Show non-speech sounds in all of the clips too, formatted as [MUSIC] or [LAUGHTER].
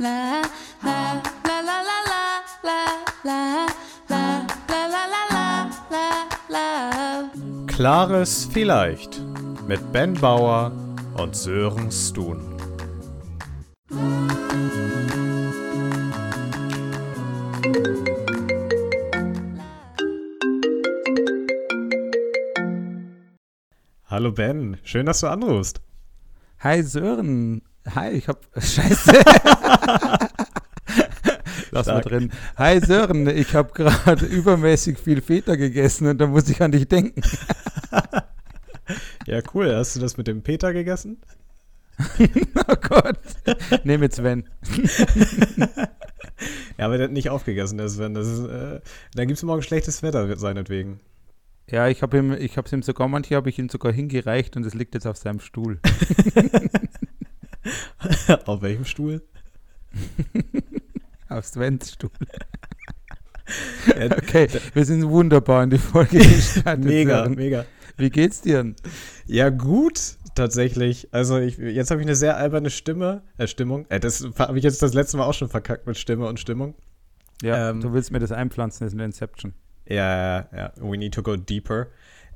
la la la la la la la la la la la la la Klares Vielleicht mit Ben Bauer und Sören Stun. Hallo Ben, schön, dass du anrufst. Hi Sören. Hi, ich hab. [LAUGHS] Scheiße. [LAUGHS] Lass mal Stark. drin. Hi Sören, ich habe gerade [LAUGHS] übermäßig viel Feta gegessen und da muss ich an dich denken. Ja, cool. Hast du das mit dem Peter gegessen? Oh Gott. Nehm jetzt Sven. Ja, aber der hat nicht aufgegessen, der Sven. Das ist, äh, dann gibt es morgen schlechtes Wetter seinetwegen. Ja, ich habe ihm, ich habe ihm sogar, manche habe ich ihm sogar hingereicht und es liegt jetzt auf seinem Stuhl. [LAUGHS] Auf welchem Stuhl? Auf Svens Stuhl. Okay, wir sind wunderbar in die Folge gestartet. mega, Sören. mega. Wie geht's dir? Ja, gut, tatsächlich. Also ich, jetzt habe ich eine sehr alberne Stimme, äh, Stimmung. Äh, das habe ich jetzt das letzte Mal auch schon verkackt mit Stimme und Stimmung. Ja, Ähm, du willst mir das einpflanzen, das ist eine Inception. Ja, ja, ja. We need to go deeper.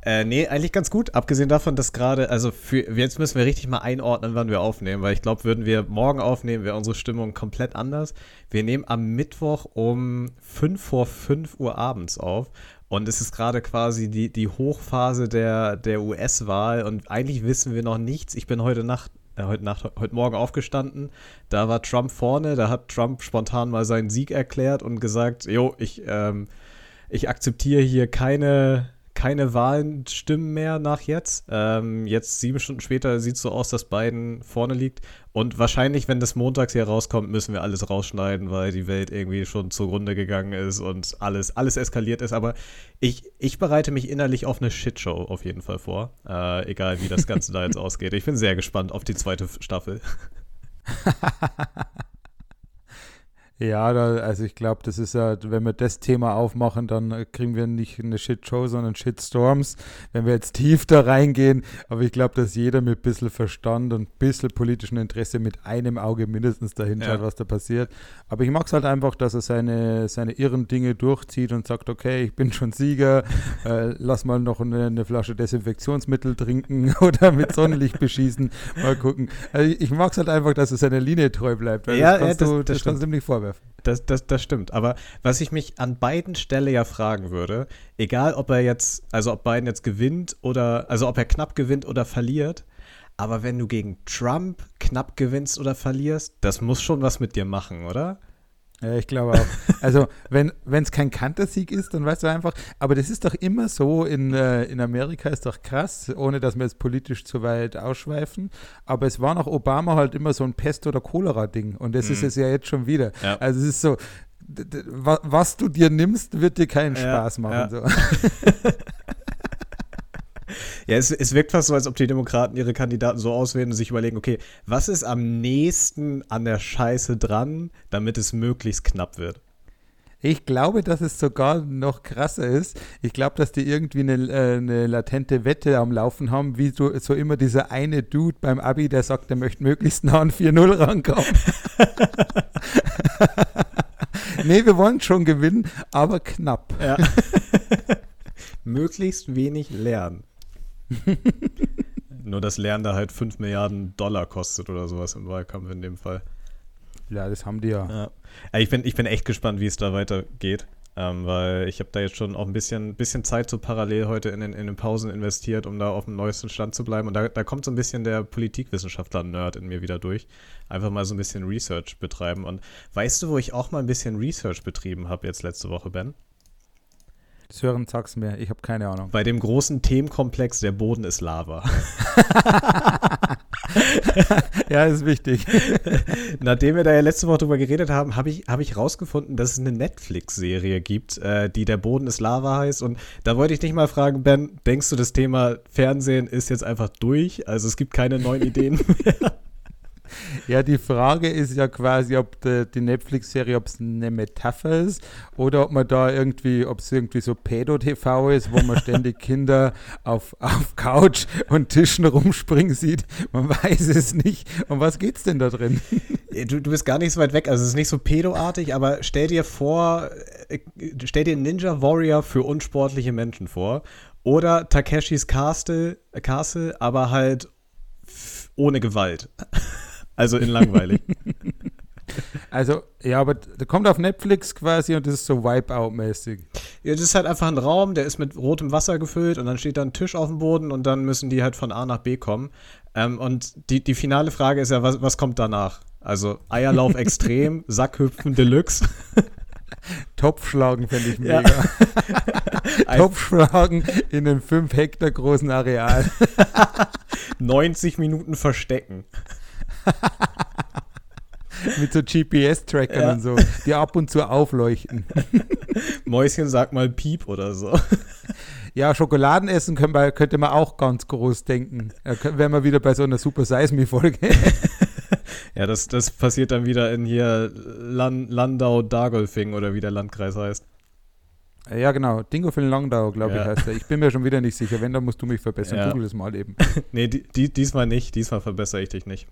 Äh, nee, eigentlich ganz gut. Abgesehen davon, dass gerade, also für, jetzt müssen wir richtig mal einordnen, wann wir aufnehmen, weil ich glaube, würden wir morgen aufnehmen, wäre unsere Stimmung komplett anders. Wir nehmen am Mittwoch um 5 vor 5 Uhr abends auf. Und es ist gerade quasi die, die Hochphase der, der US-Wahl und eigentlich wissen wir noch nichts. Ich bin heute Nacht, äh, heute Nacht, heute Morgen aufgestanden. Da war Trump vorne, da hat Trump spontan mal seinen Sieg erklärt und gesagt, jo, ich, ähm, ich akzeptiere hier keine, keine Wahlstimmen mehr nach jetzt. Ähm, jetzt sieben Stunden später sieht es so aus, dass Biden vorne liegt. Und wahrscheinlich, wenn das montags hier rauskommt, müssen wir alles rausschneiden, weil die Welt irgendwie schon zugrunde gegangen ist und alles, alles eskaliert ist. Aber ich, ich bereite mich innerlich auf eine Shitshow auf jeden Fall vor. Äh, egal, wie das Ganze da jetzt [LAUGHS] ausgeht. Ich bin sehr gespannt auf die zweite Staffel. [LAUGHS] Ja, da, also ich glaube, das ist ja, wenn wir das Thema aufmachen, dann äh, kriegen wir nicht eine Shitshow, sondern Shitstorms, wenn wir jetzt tief da reingehen. Aber ich glaube, dass jeder mit ein bisschen Verstand und ein bisschen politischem Interesse mit einem Auge mindestens dahin schaut, Ja. was da passiert. Aber ich mag es halt einfach, dass er seine, seine irren Dinge durchzieht und sagt, okay, ich bin schon Sieger, äh, lass mal noch eine, eine Flasche Desinfektionsmittel trinken [LAUGHS] oder mit Sonnenlicht beschießen. Mal gucken. Also ich, mag es halt einfach, dass er seiner Linie treu bleibt. Weil Ja, das kannst ja, das- du, das das, kannst du ihm nicht vorwerfen. Das, das, das stimmt. Aber was ich mich an beiden Stelle ja fragen würde, egal ob er jetzt, also ob Biden jetzt gewinnt oder, also ob er knapp gewinnt oder verliert, aber wenn du gegen Trump knapp gewinnst oder verlierst, das muss schon was mit dir machen, oder? Ja, ich glaube auch. Also, wenn es kein Kantersieg ist, dann weißt du einfach, aber das ist doch immer so, in, äh, in Amerika ist doch krass, ohne dass wir jetzt politisch zu weit ausschweifen, aber es war nach Obama halt immer so ein Pest- oder Cholera-Ding und das ist Mhm. es ja jetzt schon wieder. Ja. Also es ist so, was du dir nimmst, wird dir keinen Ja, Spaß machen. ja. So. [LAUGHS] [LAUGHS] [LAUGHS] Ja, es, es wirkt fast so, als ob die Demokraten ihre Kandidaten so auswählen und sich überlegen, okay, was ist am nächsten an der Scheiße dran, damit es möglichst knapp wird? Ich glaube, dass es sogar noch krasser ist. Ich glaube, dass die irgendwie eine, äh, eine latente Wette am Laufen haben, wie so, so immer dieser eine Dude beim Abi, der sagt, er möchte möglichst nah an 4-0 rankommen. [LAUGHS] nee, wir wollen schon gewinnen, aber knapp. Ja. [LAUGHS] möglichst wenig lernen. [LAUGHS] Nur dass Lernen da halt 5 Milliarden Dollar kostet oder sowas im Wahlkampf in dem Fall. Ja, das haben die ja. Ja. Ich, bin, ich bin echt gespannt, wie es da weitergeht. Ähm, weil ich habe da jetzt schon auch ein bisschen, bisschen Zeit so parallel heute in den, in den Pausen investiert, um da auf dem neuesten Stand zu bleiben. Und da, da kommt so ein bisschen der Politikwissenschaftler-Nerd in mir wieder durch. Einfach mal so ein bisschen Research betreiben. Und weißt du, wo ich auch mal ein bisschen Research betrieben habe jetzt letzte Woche, Ben? Sören, sag's mir, ich habe keine Ahnung. Bei dem großen Themenkomplex, der Boden ist Lava. [LAUGHS] ja, ist wichtig. [LAUGHS] Nachdem wir da ja letzte Woche drüber geredet haben, habe ich, hab ich rausgefunden, dass es eine Netflix-Serie gibt, äh, die Der Boden ist Lava heißt. Und da wollte ich dich mal fragen, Ben, denkst du, das Thema Fernsehen ist jetzt einfach durch? Also es gibt keine neuen Ideen [LAUGHS] mehr? [LAUGHS] Ja, die Frage ist ja quasi, ob die, die Netflix-Serie, ob es eine Metapher ist oder ob man da irgendwie, ob es irgendwie so Pedo-TV ist, wo man ständig [LAUGHS] Kinder auf, auf Couch und Tischen rumspringen sieht. Man weiß es nicht. Um was geht's denn da drin? du, du bist gar nicht so weit weg. Also es ist nicht so pedoartig, aber stell dir vor, äh, stell dir Ninja Warrior für unsportliche Menschen vor. Oder Takeshis Castle, Castle aber halt ohne Gewalt. [LAUGHS] Also in langweilig. [LAUGHS] Also, ja, aber der kommt auf Netflix quasi und das ist so Wipeout-mäßig. Ja, das ist halt einfach ein Raum, der ist mit rotem Wasser gefüllt und dann steht da ein Tisch auf dem Boden und dann müssen die halt von A nach B kommen. Ähm, und die, die finale Frage ist ja, was, was kommt danach? Also Eierlauf [LAUGHS] extrem, Sackhüpfen Deluxe. [LAUGHS] Topfschlagen fände ich Ja. mega. Ein- Topfschlagen in einem 5 Hektar großen Areal. 90 Minuten verstecken. [LAUGHS] mit so GPS-Trackern Ja. und so, die ab und zu aufleuchten. [LAUGHS] Mäuschen sag mal Piep oder so. [LAUGHS] Ja, Schokoladen essen können wir, könnte man auch ganz groß denken. Da wären wir wieder bei so einer Super Size Me-Folge. Ja, das, das passiert dann wieder in hier Lan Landau-Dargolfing oder wie der Landkreis heißt. ja, genau. Dingo für den Langdau, glaube ich, Ja. heißt er. Ich bin mir schon wieder nicht sicher. Wenn, dann musst du mich verbessern. Ja. Google das mal eben. Nee, die, die, diesmal nicht. Diesmal verbessere ich dich nicht.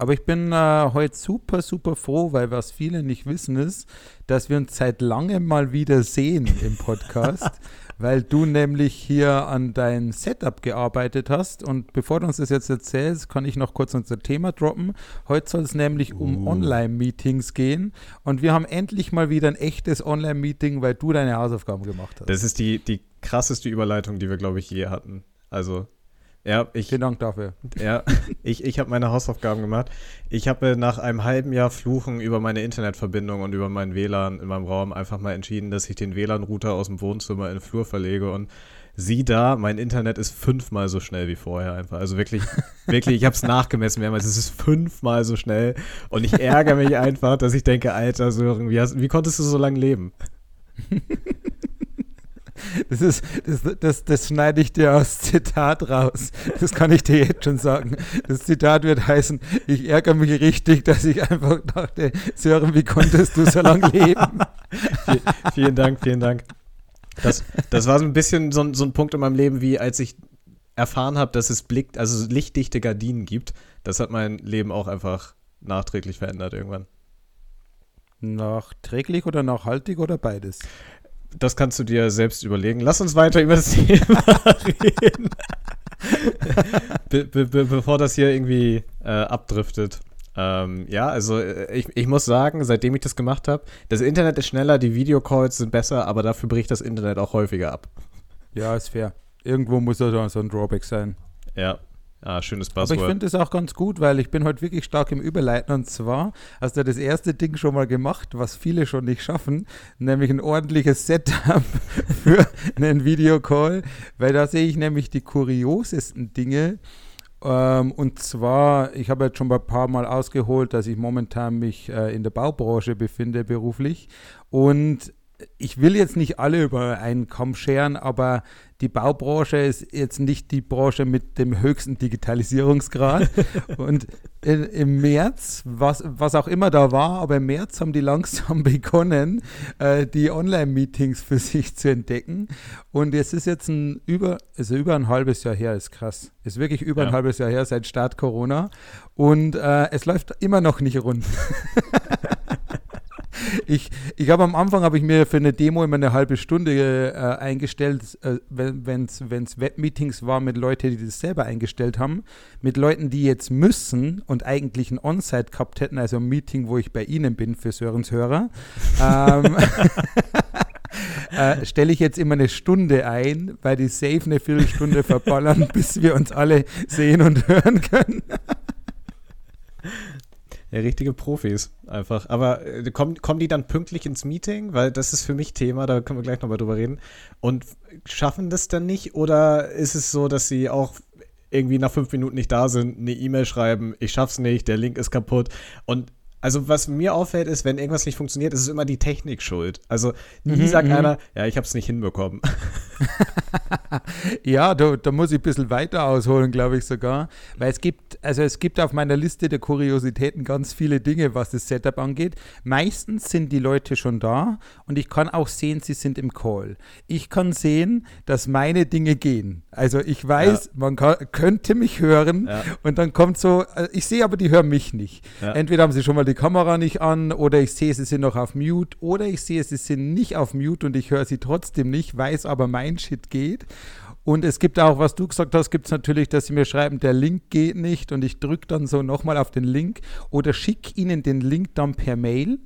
Aber ich bin äh, heute super, super froh, weil was viele nicht wissen ist, dass wir uns seit langem mal wieder sehen im Podcast, [LAUGHS] weil du nämlich hier an dein Setup gearbeitet hast. Und bevor du uns das jetzt erzählst, kann ich noch kurz unser Thema droppen. Heute soll es nämlich um Uh. Online-Meetings gehen. Und wir haben endlich mal wieder ein echtes Online-Meeting, weil du deine Hausaufgaben gemacht hast. Das ist die, die krasseste Überleitung, die wir, glaube ich, je hatten. Also, ja, ich, Vielen Dank dafür. ja, [LAUGHS] ich, ich habe meine Hausaufgaben gemacht. Ich habe nach einem halben Jahr Fluchen über meine Internetverbindung und über meinen WLAN in meinem Raum einfach mal entschieden, dass ich den WLAN-Router aus dem Wohnzimmer in den Flur verlege und sieh da, mein Internet ist fünfmal so schnell wie vorher einfach. Also wirklich, [LAUGHS] wirklich, ich habe es nachgemessen mehrmals. Es ist fünfmal so schnell und ich ärgere mich einfach, dass ich denke, Alter, Sören, wie, hast, wie konntest du so lange leben? [LAUGHS] Das, ist, das, das, das schneide ich dir aus Zitat raus. Das kann ich dir jetzt schon sagen. Das Zitat wird heißen, ich ärgere mich richtig, dass ich einfach dachte, Sören, wie konntest du so lange leben? Vi- vielen Dank, vielen Dank. Das, das war so ein bisschen so, ein- so ein Punkt in meinem Leben, wie als ich erfahren habe, dass es Blick, also lichtdichte Gardinen gibt. Das hat mein Leben auch einfach nachträglich verändert irgendwann. Nachträglich oder nachhaltig oder beides? Das kannst du dir selbst überlegen. Lass uns weiter über das [LAUGHS] Thema reden. be, be, be, bevor das hier irgendwie äh, abdriftet. Ähm, ja, also äh, ich, ich muss sagen, seitdem ich das gemacht habe, das Internet ist schneller, die Videocalls sind besser, aber dafür bricht das Internet auch häufiger ab. Ja, ist fair. Irgendwo muss da so ein Drawback sein. Ja, ah, schönes Aber ich finde es auch ganz gut, weil ich bin heute wirklich stark im Überleiten. Und zwar hast du das erste Ding schon mal gemacht, was viele schon nicht schaffen, nämlich ein ordentliches Setup [LAUGHS] für einen Videocall, weil da sehe ich nämlich die kuriosesten Dinge. Ähm, und zwar, ich habe jetzt schon ein paar Mal ausgeholt, dass ich momentan mich äh, in der Baubranche befinde beruflich. Und ich will jetzt nicht alle über einen Kamm scheren, aber die Baubranche ist jetzt nicht die Branche mit dem höchsten Digitalisierungsgrad. [LAUGHS] und in, im März, was, was auch immer da war, aber im März haben die langsam [LAUGHS] begonnen, äh, die Online-Meetings für sich zu entdecken. Und es ist jetzt ein über, also über ein halbes Jahr her, ist krass. Ist wirklich über Ja. ein halbes Jahr her seit Start Corona. Und äh, es läuft immer noch nicht rund. [LAUGHS] Ich, ich habe am Anfang habe ich mir für eine Demo immer eine halbe Stunde äh, eingestellt, äh, wenn es Webmeetings war mit Leuten, die das selber eingestellt haben, mit Leuten, die jetzt müssen und eigentlich ein On-Site gehabt hätten, also ein Meeting, wo ich bei Ihnen bin für Sörens Hörer. ähm, [LAUGHS] äh, stelle ich jetzt immer eine Stunde ein, weil die safe eine Viertelstunde verballern, [LAUGHS] bis wir uns alle sehen und hören können. Richtige Profis einfach. Aber äh, kommen, kommen die dann pünktlich ins Meeting? Weil das ist für mich Thema, da können wir gleich nochmal drüber reden. Und schaffen das dann nicht? Oder ist es so, dass sie auch irgendwie nach fünf Minuten nicht da sind, eine E-Mail schreiben, ich schaff's nicht, der Link ist kaputt. Und also was mir auffällt, ist, wenn irgendwas nicht funktioniert, ist es immer die Technik schuld. Also nie Mhm, sagt mhm. einer, ja, ich hab's nicht hinbekommen. [LAUGHS] ja, da, da, muss ich ein bisschen weiter ausholen, glaube ich sogar. Weil es gibt, also es gibt auf meiner Liste der Kuriositäten ganz viele Dinge, was das Setup angeht. Meistens sind die Leute schon da und ich kann auch sehen, sie sind im Call. Ich kann sehen, dass meine Dinge gehen. Also ich weiß, ja. man kann, könnte mich hören ja. und dann kommt so, äh, ich sehe aber, die hören mich nicht. Ja. Entweder haben sie schon mal die Kamera nicht an oder ich sehe, sie sind noch auf Mute oder ich sehe, sie sind nicht auf Mute und ich höre sie trotzdem nicht, weiß aber, mein Shit geht. Und es gibt auch, was du gesagt hast, gibt es natürlich, dass sie mir schreiben, der Link geht nicht und ich drücke dann so nochmal auf den Link oder schicke ihnen den Link dann per Mail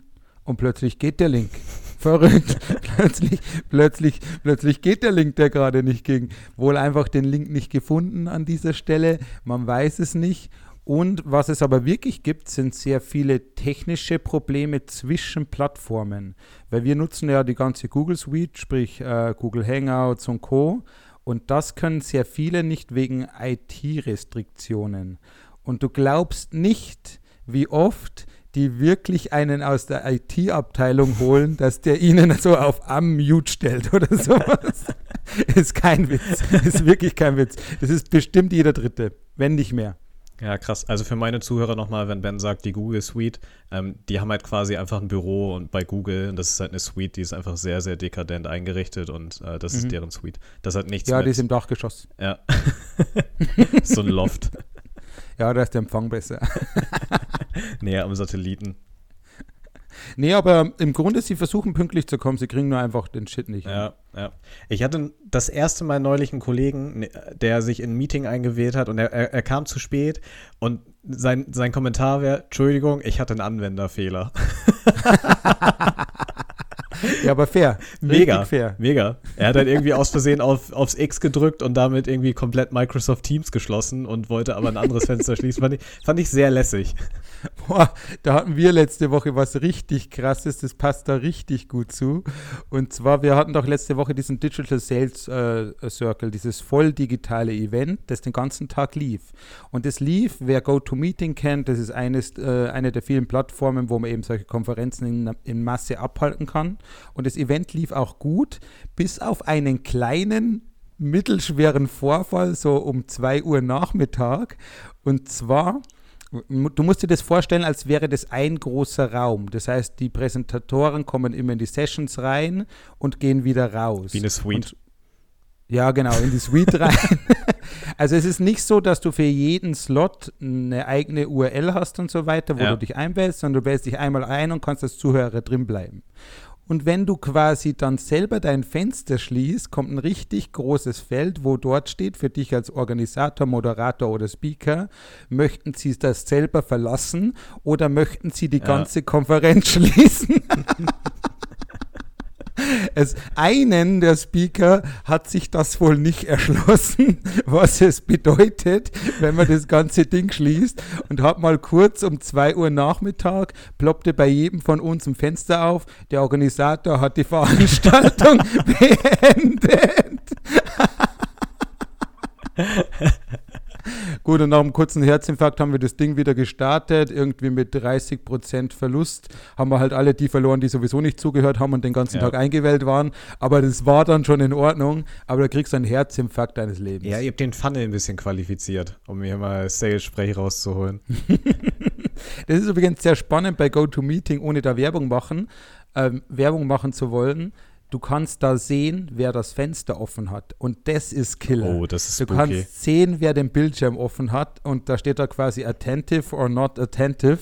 und plötzlich geht der Link. [LAUGHS] Verrückt. plötzlich, plötzlich, plötzlich geht der Link, der gerade nicht ging. Wohl einfach den Link nicht gefunden an dieser Stelle. Man weiß es nicht. Und was es aber wirklich gibt, sind sehr viele technische Probleme zwischen Plattformen. Weil wir nutzen ja die ganze Google Suite, sprich äh, Google Hangouts und Co. Und das können sehr viele nicht wegen IT-Restriktionen. Und du glaubst nicht, wie oft die wirklich einen aus der IT-Abteilung holen, [LAUGHS] dass der ihnen so auf Unmute stellt oder [LAUGHS] sowas. ist kein Witz. Ist wirklich kein Witz. Das ist bestimmt jeder Dritte, wenn nicht mehr. Ja, krass. Also für meine Zuhörer nochmal, wenn Ben sagt, die Google Suite, ähm, die haben halt quasi einfach ein Büro und bei Google, und das ist halt eine Suite, die ist einfach sehr, sehr dekadent eingerichtet und äh, das mhm. ist deren Suite. Das hat nichts Ja, mit, die ist im Dachgeschoss. Ja. [LAUGHS] so ein Loft. [LAUGHS] Ja, da ist der Empfang besser. [LAUGHS] Näher am Satelliten. Nee, aber im Grunde, sie versuchen pünktlich zu kommen, sie kriegen nur einfach den Shit nicht. Ja, ja. Ich hatte das erste Mal neulich einen Kollegen, ne, der sich in ein Meeting eingewählt hat und er, er, er kam zu spät und sein, sein Kommentar wäre, Entschuldigung, ich hatte einen Anwenderfehler. [LAUGHS] Ja, aber fair. Mega. Fair. Mega. Er hat dann irgendwie aus Versehen auf, aufs X gedrückt und damit irgendwie komplett Microsoft Teams geschlossen und wollte aber ein anderes Fenster schließen. Fand ich, fand ich sehr lässig. [LAUGHS] Boah, da hatten wir letzte Woche was richtig krasses, das passt da richtig gut zu. Und zwar, wir hatten doch letzte Woche diesen Digital Sales äh, Circle, dieses voll digitale Event, das den ganzen Tag lief. Und das lief, wer GoToMeeting kennt, das ist eines, äh, eine der vielen Plattformen, wo man eben solche Konferenzen in, in Masse abhalten kann. Und das Event lief auch gut, bis auf einen kleinen mittelschweren Vorfall, so um 2 Uhr Nachmittag. Und zwar Du musst dir das vorstellen, als wäre das ein großer Raum. Das heißt, die Präsentatoren kommen immer in die Sessions rein und gehen wieder raus. Wie eine Suite. Und, ja, genau, in die Suite rein. [LAUGHS] also es ist nicht so, dass du für jeden Slot eine eigene URL hast und so weiter, wo ja. du dich einwählst, sondern du wählst dich einmal ein und kannst als Zuhörer drin bleiben. Und wenn du quasi dann selber dein Fenster schließt, kommt ein richtig großes Feld, wo dort steht für dich als Organisator, Moderator oder Speaker, möchten Sie das selber verlassen oder möchten Sie die ja. ganze Konferenz [LAUGHS] schließen? [LAUGHS] Es, einen der Speaker hat sich das wohl nicht erschlossen, [LAUGHS] was es bedeutet, wenn man das ganze Ding schließt und hat mal kurz um 2 Uhr Nachmittag ploppte bei jedem von uns ein Fenster auf. Der Organisator hat die Veranstaltung [LAUGHS] beendet. [LAUGHS] Gut, und nach einem kurzen Herzinfarkt haben wir das Ding wieder gestartet, irgendwie mit 30% Verlust. Haben wir halt alle die verloren, die sowieso nicht zugehört haben und den ganzen ja. Tag eingewählt waren. Aber das war dann schon in Ordnung. Aber da kriegst du einen Herzinfarkt deines Lebens. Ja, ihr habt den Funnel ein bisschen qualifiziert, um hier mal Sales-Sprech rauszuholen. [LAUGHS] das ist übrigens sehr spannend bei GoToMeeting, ohne da Werbung machen, ähm, Werbung machen zu wollen du kannst da sehen, wer das Fenster offen hat. Und das ist Killer. Oh, das ist Du spooky. kannst sehen, wer den Bildschirm offen hat. Und da steht da quasi attentive or not attentive.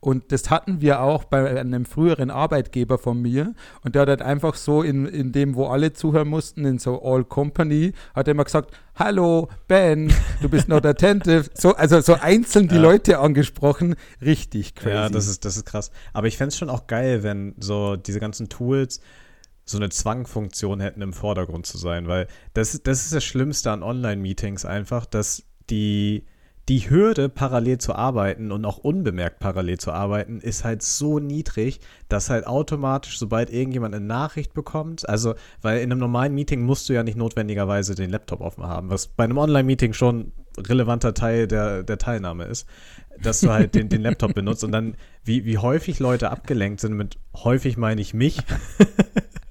Und das hatten wir auch bei einem früheren Arbeitgeber von mir. Und der hat halt einfach so in, in dem, wo alle zuhören mussten, in so All Company, hat er immer gesagt, hallo Ben, du bist not attentive. So, also so einzeln die ja. Leute angesprochen. Richtig crazy. Ja, das ist, das ist krass. Aber ich fände es schon auch geil, wenn so diese ganzen Tools so eine Zwangfunktion hätten, im Vordergrund zu sein, weil das, das ist das Schlimmste an Online-Meetings einfach, dass die, die Hürde, parallel zu arbeiten und auch unbemerkt parallel zu arbeiten, ist halt so niedrig, dass halt automatisch, sobald irgendjemand eine Nachricht bekommt, also, weil in einem normalen Meeting musst du ja nicht notwendigerweise den Laptop offen haben, was bei einem Online-Meeting schon relevanter Teil der, der Teilnahme ist, dass du halt den, den Laptop benutzt und dann, wie, wie häufig Leute abgelenkt sind, mit häufig meine ich mich,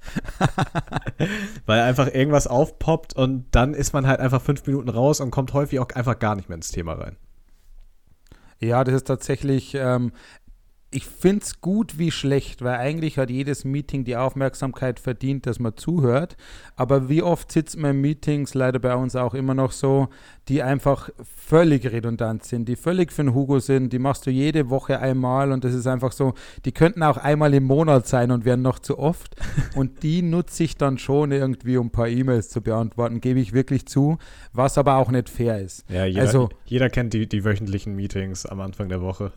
[LAUGHS] Weil einfach irgendwas aufpoppt und dann ist man halt einfach fünf Minuten raus und kommt häufig auch einfach gar nicht mehr ins Thema rein. Ja, das ist tatsächlich, ähm, ich finde es gut wie schlecht, weil eigentlich hat jedes Meeting die Aufmerksamkeit verdient, dass man zuhört. Aber wie oft sitzt man in Meetings, leider bei uns auch immer noch so, die einfach völlig redundant sind, die völlig für den Hugo sind, die machst du jede Woche einmal und das ist einfach so, die könnten auch einmal im Monat sein und wären noch zu oft. [LAUGHS] Und die nutze ich dann schon irgendwie, um ein paar E-Mails zu beantworten, gebe ich wirklich zu, was aber auch nicht fair ist. Ja, jeder, Also- jeder kennt die, die wöchentlichen Meetings am Anfang der Woche.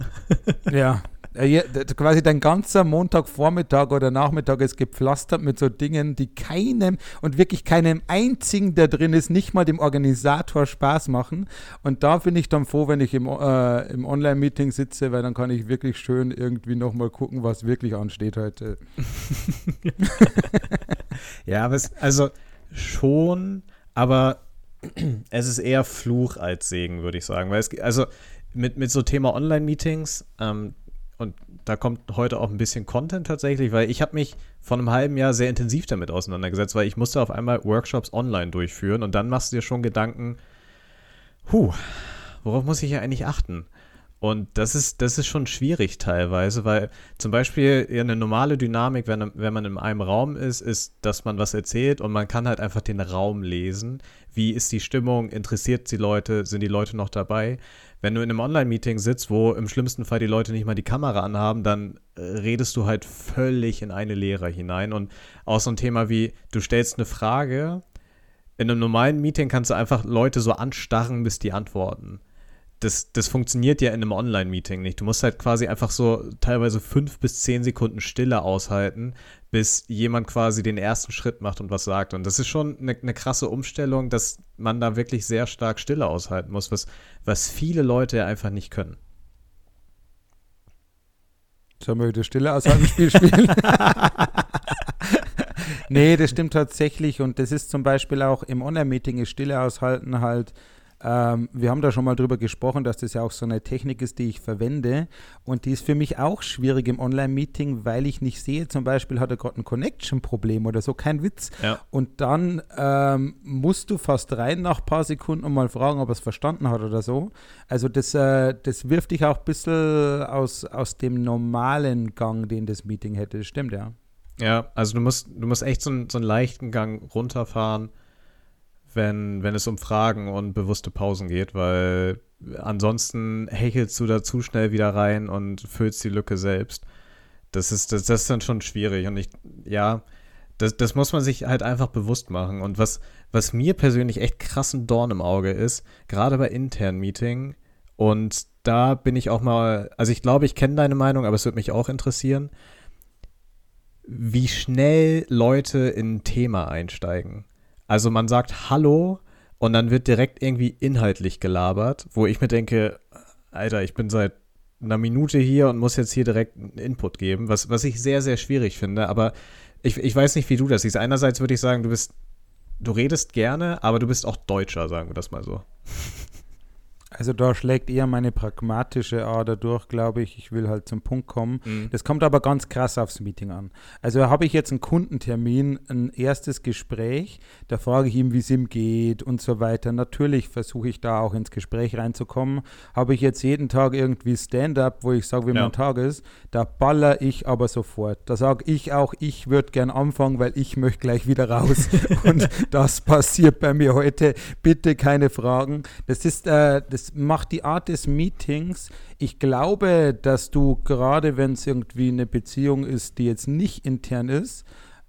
Ja. [LAUGHS] Äh, quasi dein ganzer Montagvormittag oder Nachmittag ist gepflastert mit so Dingen, die keinem und wirklich keinem einzigen, der drin ist, nicht mal dem Organisator Spaß machen. Und da bin ich dann froh, wenn ich im, äh, im Online-Meeting sitze, weil dann kann ich wirklich schön irgendwie nochmal gucken, was wirklich ansteht heute. [LAUGHS] Ja, aber es, also schon, aber [CLEARS THROAT] es ist eher Fluch als Segen, würde ich sagen. Weil es, also mit, mit so Thema Online-Meetings, ähm, und da kommt heute auch ein bisschen Content tatsächlich, weil ich habe mich vor einem halben Jahr sehr intensiv damit auseinandergesetzt, weil ich musste auf einmal Workshops online durchführen und dann machst du dir schon Gedanken, huh, worauf muss ich ja eigentlich achten? Und das ist, das ist schon schwierig teilweise, weil zum Beispiel eine normale Dynamik, wenn, wenn man in einem Raum ist, ist, dass man was erzählt und man kann halt einfach den Raum lesen. Wie ist die Stimmung? Interessiert die Leute? Sind die Leute noch dabei? Wenn du in einem Online-Meeting sitzt, wo im schlimmsten Fall die Leute nicht mal die Kamera anhaben, dann äh, redest du halt völlig in eine Leere hinein. Und auch so ein Thema wie, du stellst eine Frage, in einem normalen Meeting kannst du einfach Leute so anstarren, bis die antworten das, das funktioniert ja in einem Online-Meeting nicht. Du musst halt quasi einfach so teilweise fünf bis zehn Sekunden Stille aushalten, bis jemand quasi den ersten Schritt macht und was sagt. Und das ist schon eine, eine krasse Umstellung, dass man da wirklich sehr stark Stille aushalten muss, was, was viele Leute ja einfach nicht können. Sollen wir wieder Stille aushalten Spiel spielen? [LAUGHS] nee, das stimmt tatsächlich. Und das ist zum Beispiel auch im Online-Meeting ist Stille aushalten halt. Ähm, wir haben da schon mal drüber gesprochen, dass das ja auch so eine Technik ist, die ich verwende. Und die ist für mich auch schwierig im Online-Meeting, weil ich nicht sehe, zum Beispiel hat er gerade ein Connection-Problem oder so, kein Witz. Ja. Und dann ähm, musst du fast rein nach ein paar Sekunden und mal fragen, ob er es verstanden hat oder so. Also das, äh, das wirft dich auch ein bisschen aus, aus dem normalen Gang, den das Meeting hätte. Das stimmt, ja. Ja, also du musst, du musst echt so, einen- so einen leichten Gang runterfahren, wenn, wenn es um Fragen und bewusste Pausen geht, weil ansonsten hechelst du da zu schnell wieder rein und füllst die Lücke selbst. Das ist, das, das ist dann schon schwierig. Und ich, ja, das, das muss man sich halt einfach bewusst machen. Und was, was mir persönlich echt krassen Dorn im Auge ist, gerade bei internen Meeting, und da bin ich auch mal, also ich glaube, ich kenne deine Meinung, aber es würde mich auch interessieren wie schnell Leute in ein Thema einsteigen. Also man sagt Hallo und dann wird direkt irgendwie inhaltlich gelabert, wo ich mir denke, Alter, ich bin seit einer Minute hier und muss jetzt hier direkt einen Input geben, was, was ich sehr, sehr schwierig finde. Aber ich, ich weiß nicht, wie du das siehst. Einerseits würde ich sagen, du bist, du redest gerne, aber du bist auch Deutscher, sagen wir das mal so. Also da schlägt eher meine pragmatische Ader durch, glaube ich. Ich will halt zum Punkt kommen. Mhm. Das kommt aber ganz krass aufs Meeting an. Also habe ich jetzt einen Kundentermin, ein erstes Gespräch, da frage ich ihm, wie es ihm geht und so weiter. Natürlich versuche ich da auch ins Gespräch reinzukommen. Habe ich jetzt jeden Tag irgendwie Stand-up, wo ich sage, wie Ja. mein Tag ist, da baller ich aber sofort. Da sage ich auch, ich würde gern anfangen, weil ich möchte gleich wieder raus. [LAUGHS] und das passiert bei mir heute. Bitte keine Fragen. Das ist, äh, das macht die Art des Meetings. Ich glaube, dass du gerade, wenn es irgendwie eine Beziehung ist, die jetzt nicht intern ist,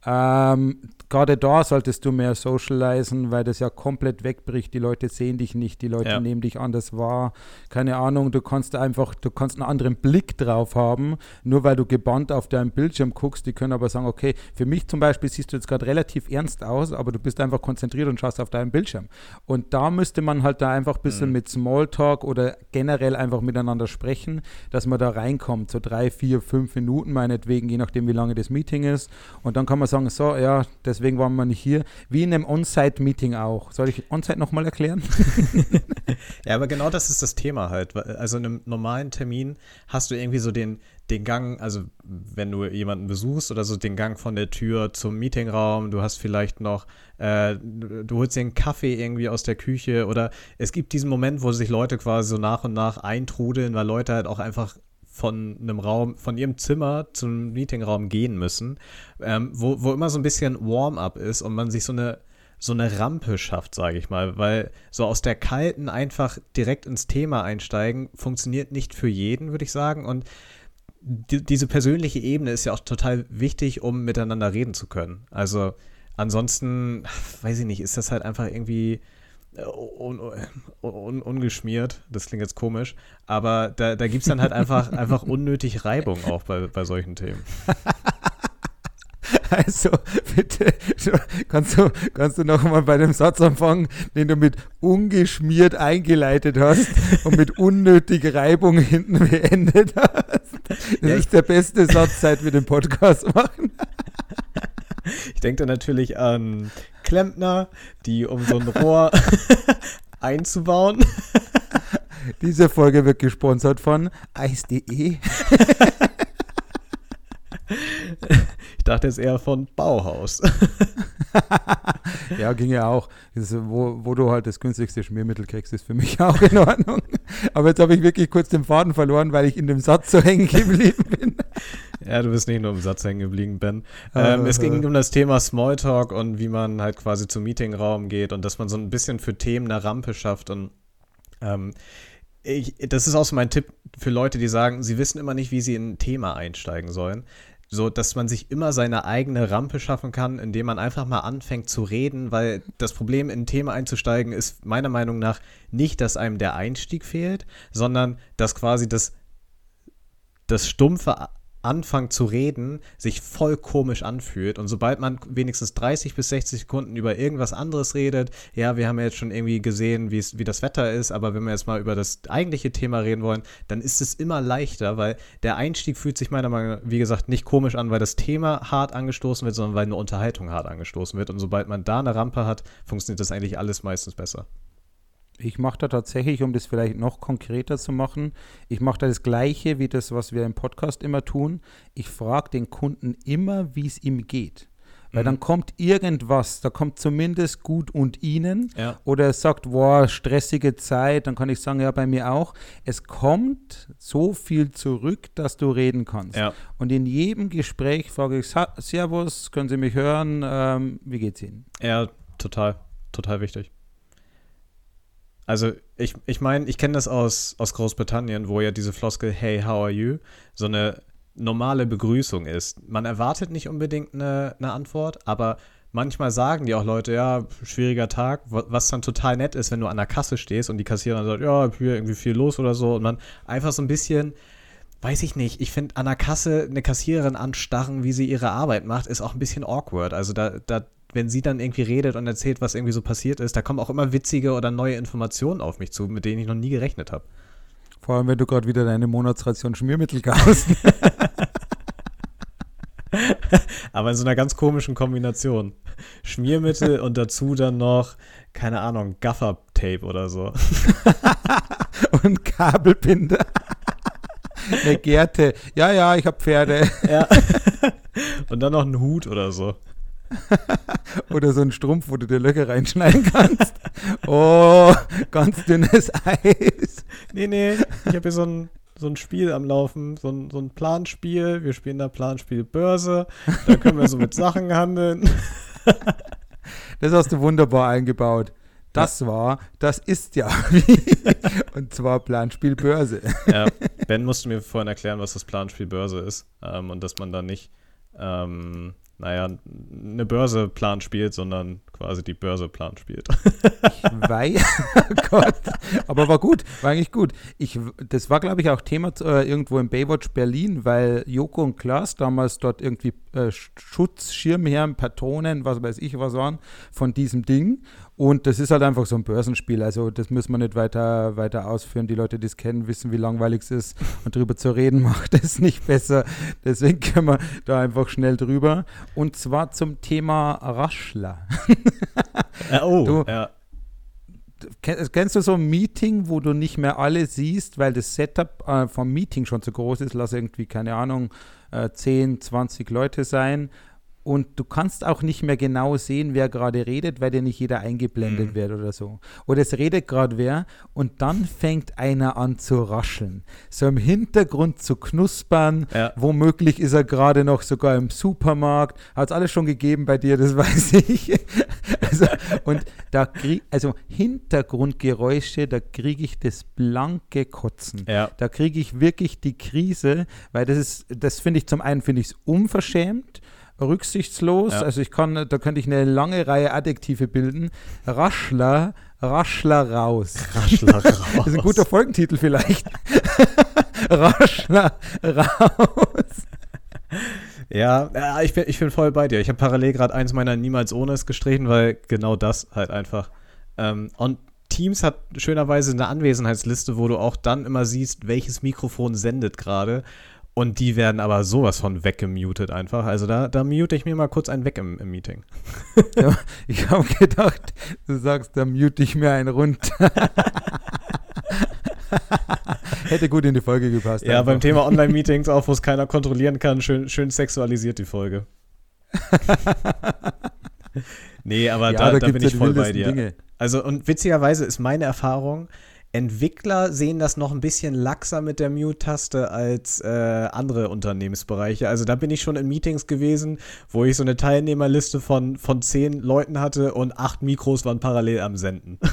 ähm, gerade da solltest du mehr socialisen, weil das ja komplett wegbricht. Die Leute sehen dich nicht, die Leute Ja. nehmen dich anders wahr. Keine Ahnung, du kannst einfach, du kannst einen anderen Blick drauf haben, nur weil du gebannt auf deinem Bildschirm guckst. Die können aber sagen, okay, für mich zum Beispiel siehst du jetzt gerade relativ ernst aus, aber du bist einfach konzentriert und schaust auf deinen Bildschirm. Und da müsste man halt da einfach ein bisschen mit Smalltalk oder generell einfach miteinander sprechen, dass man da reinkommt, so drei, vier, fünf Minuten meinetwegen, je nachdem, wie lange das Meeting ist. Und dann kann man sagen, so, ja, deswegen waren wir nicht hier. Wie in einem On-Site-Meeting auch. Soll ich On-Site nochmal erklären? [LAUGHS] [LAUGHS] ja, aber genau das ist das Thema halt. Also in einem normalen Termin hast du irgendwie so den, den Gang, also wenn du jemanden besuchst oder so, den Gang von der Tür zum Meetingraum, du hast vielleicht noch, äh, du holst dir einen Kaffee irgendwie aus der Küche oder es gibt diesen Moment, wo sich Leute quasi so nach und nach eintrudeln, weil Leute halt auch einfach von einem Raum, von ihrem Zimmer zum Meetingraum gehen müssen, ähm, wo, wo immer so ein bisschen Warm-up ist und man sich so eine so eine Rampe schafft, sage ich mal, weil so aus der kalten einfach direkt ins Thema einsteigen funktioniert nicht für jeden, würde ich sagen und die, diese persönliche Ebene ist ja auch total wichtig, um miteinander reden zu können. Also ansonsten, weiß ich nicht, ist das halt einfach irgendwie un, un, ungeschmiert. Das klingt jetzt komisch, aber da, da gibt es dann halt einfach, [LAUGHS] einfach unnötig Reibung auch bei, bei solchen Themen. [LAUGHS] Also, bitte, kannst du, kannst du nochmal bei dem Satz anfangen, den du mit ungeschmiert eingeleitet hast und mit unnötig Reibung hinten beendet hast? Das ja, ist der beste Satz, seit wir den Podcast machen. Ich denke da natürlich an Klempner, die um so ein Rohr [LAUGHS] einzubauen. [LAUGHS] Diese Folge wird gesponsert von Eis.de. [LAUGHS] Ich dachte jetzt eher von Bauhaus. ja, ging ja auch. wo, wo du halt das günstigste Schmiermittel kriegst, ist für mich auch in Ordnung. Aber jetzt habe ich wirklich kurz den Faden verloren, weil ich in dem Satz so hängen geblieben bin. Ja, du bist nicht nur im Satz hängen geblieben, Ben. Ähm, es ging um das Thema Smalltalk und wie man halt quasi zum Meetingraum geht und dass man so ein bisschen für Themen eine Rampe schafft und ähm, ich, das ist auch so mein Tipp für Leute, die sagen, sie wissen immer nicht, wie sie in ein Thema einsteigen sollen so dass man sich immer seine eigene Rampe schaffen kann, indem man einfach mal anfängt zu reden, weil das Problem in ein Thema einzusteigen ist meiner Meinung nach nicht, dass einem der Einstieg fehlt, sondern dass quasi das das stumpfe anfangen zu reden, sich voll komisch anfühlt. Und sobald man wenigstens 30 bis 60 Sekunden über irgendwas anderes redet, ja, wir haben ja jetzt schon irgendwie gesehen, wie das Wetter ist, aber wenn wir jetzt mal über das eigentliche Thema reden wollen, dann ist es immer leichter, weil der Einstieg fühlt sich meiner Meinung nach, wie gesagt, nicht komisch an, weil das Thema hart angestoßen wird, sondern weil eine Unterhaltung hart angestoßen wird. Und sobald man da eine Rampe hat, funktioniert das eigentlich alles meistens besser. Ich mache da tatsächlich, um das vielleicht noch konkreter zu machen, ich mache da das Gleiche wie das, was wir im Podcast immer tun. Ich frage den Kunden immer, wie es ihm geht. Weil mhm. dann kommt irgendwas, da kommt zumindest gut und ihnen. Ja. Oder er sagt, boah, stressige Zeit, dann kann ich sagen, ja, bei mir auch. Es kommt so viel zurück, dass du reden kannst. Ja. Und in jedem Gespräch frage ich, Servus, können Sie mich hören? Ähm, wie geht's Ihnen? Ja, total, total wichtig. Also ich, ich meine, ich kenne das aus, aus Großbritannien, wo ja diese Floskel Hey, how are you? so eine normale Begrüßung ist. Man erwartet nicht unbedingt eine, eine Antwort, aber manchmal sagen die auch Leute, ja, schwieriger Tag, was dann total nett ist, wenn du an der Kasse stehst und die Kassiererin sagt, ja, hier irgendwie viel los oder so und man einfach so ein bisschen, weiß ich nicht, ich finde an der Kasse eine Kassiererin anstarren, wie sie ihre Arbeit macht, ist auch ein bisschen awkward. Also da, da wenn sie dann irgendwie redet und erzählt, was irgendwie so passiert ist, da kommen auch immer witzige oder neue Informationen auf mich zu, mit denen ich noch nie gerechnet habe. Vor allem, wenn du gerade wieder deine Monatsration Schmiermittel kaufst. [LAUGHS] Aber in so einer ganz komischen Kombination. Schmiermittel und dazu dann noch, keine Ahnung, Gaffer-Tape oder so. [LAUGHS] und Kabelbinder. Eine Gerte. Ja, ja, ich habe Pferde. Ja. [LAUGHS] Und dann noch ein Hut oder so. [LAUGHS] Oder so ein Strumpf, wo du dir Löcher reinschneiden kannst. [LAUGHS] Oh, ganz dünnes Eis. Nee, nee, ich habe hier so ein, so ein Spiel am Laufen, so ein, so ein Planspiel. Wir spielen da Planspiel Börse. Da können wir so mit Sachen handeln. [LAUGHS] Das hast du wunderbar eingebaut. Das ja. war, das ist ja. Und zwar Planspiel Börse. Ja, Ben musste mir vorhin erklären, was das Planspiel Börse ist. Ähm, und dass man da nicht ähm, naja, eine Börse Plan spielt, sondern quasi die Börse Plan spielt. ich weiß, [LAUGHS] oh Gott, aber war gut, war eigentlich gut. Ich, das war, glaube ich, auch Thema äh, irgendwo im Baywatch Berlin, weil Joko und Klaas damals dort irgendwie äh, Schutzschirmherren, Patronen, was weiß ich was waren, von diesem Ding. Und das ist halt einfach so ein Börsenspiel. Also das müssen wir nicht weiter, weiter ausführen. Die Leute, die es kennen, wissen, wie langweilig es ist. Und darüber zu reden [LAUGHS] macht es nicht besser. Deswegen können wir da einfach schnell drüber. Und zwar zum Thema Raschler. Äh, oh, Du- ja. Ken- Kennst du so ein Meeting, wo du nicht mehr alle siehst, weil das Setup äh, vom Meeting schon zu groß ist? Lass irgendwie, keine Ahnung, äh, 10, 20 Leute sein. Und du kannst auch nicht mehr genau sehen, wer gerade redet, weil dir nicht jeder eingeblendet Mhm. wird oder so. Oder es redet gerade wer und dann fängt einer an zu rascheln. So im Hintergrund zu knuspern. Ja. Womöglich ist er gerade noch sogar im Supermarkt. Hat es alles schon gegeben bei dir, das [LAUGHS] weiß ich. Also, und da krieg, also Hintergrundgeräusche, da kriege ich das blanke Kotzen. Ja. Da kriege ich wirklich die Krise, weil das ist, das finde ich zum einen finde ich es unverschämt, rücksichtslos. Ja. Also ich kann, da könnte ich eine lange Reihe Adjektive bilden. Raschler, Raschler raus. Raschler raus. [LAUGHS] Das ist ein guter Folgentitel vielleicht. [LAUGHS] Raschler raus. Ja, ich, bin, ich bin voll bei dir. Ich habe parallel gerade eins meiner Niemals Ohnes gestrichen, weil genau das halt einfach. Ähm, und Teams hat schönerweise eine Anwesenheitsliste, wo du auch dann immer siehst, welches Mikrofon sendet gerade. Und die werden aber sowas von weggemutet einfach. Also da, da mute ich mir mal kurz einen weg im, im Meeting. [LAUGHS] Ja, ich habe gedacht, du sagst, da mute ich mir einen runter. [LAUGHS] Hätte gut in die Folge gepasst. Ja, einfach. beim Thema Online-Meetings [LAUGHS] auch, wo es keiner kontrollieren kann, schön, schön sexualisiert die Folge. nee, aber ja, da, da, gibt's bin ich voll bei dir. Dinge. Also, und witzigerweise ist meine Erfahrung, Entwickler sehen das noch ein bisschen laxer mit der Mute-Taste als äh, andere Unternehmensbereiche. Also da bin ich schon in Meetings gewesen, wo ich so eine Teilnehmerliste von, von zehn Leuten hatte und acht Mikros waren parallel am Senden. [LAUGHS]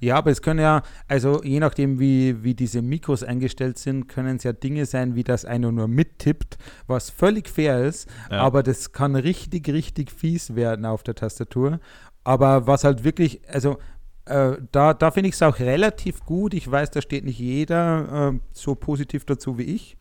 Ja, aber es können ja, also je nachdem, wie, wie diese Mikros eingestellt sind, können es ja Dinge sein, wie das einer nur mittippt, was völlig fair ist, Ja. aber das kann richtig, richtig fies werden auf der Tastatur. Aber was halt wirklich, also äh, da, da finde ich es auch relativ gut. Ich weiß, da steht nicht jeder äh, so positiv dazu wie ich.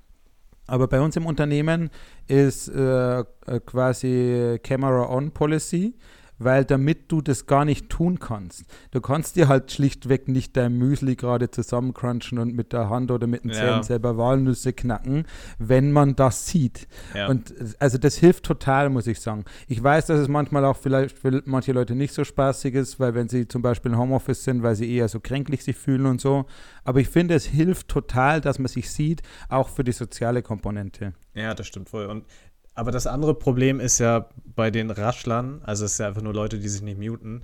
Aber bei uns im Unternehmen ist äh, äh, quasi Camera On Policy, weil damit du das gar nicht tun kannst. Du kannst dir halt schlichtweg nicht dein Müsli gerade zusammencrunchen und mit der Hand oder mit den Ja. Zähnen selber Walnüsse knacken, wenn man das sieht. Ja. Und also das hilft total, muss ich sagen. Ich weiß, dass es manchmal auch vielleicht für manche Leute nicht so spaßig ist, weil wenn sie zum Beispiel im Homeoffice sind, weil sie eher so kränklich sich fühlen und so. Aber ich finde, es hilft total, dass man sich sieht, auch für die soziale Komponente. Ja, das stimmt voll. Und, aber das andere Problem ist ja bei den Raschlern, also es ist ja einfach nur Leute, die sich nicht muten.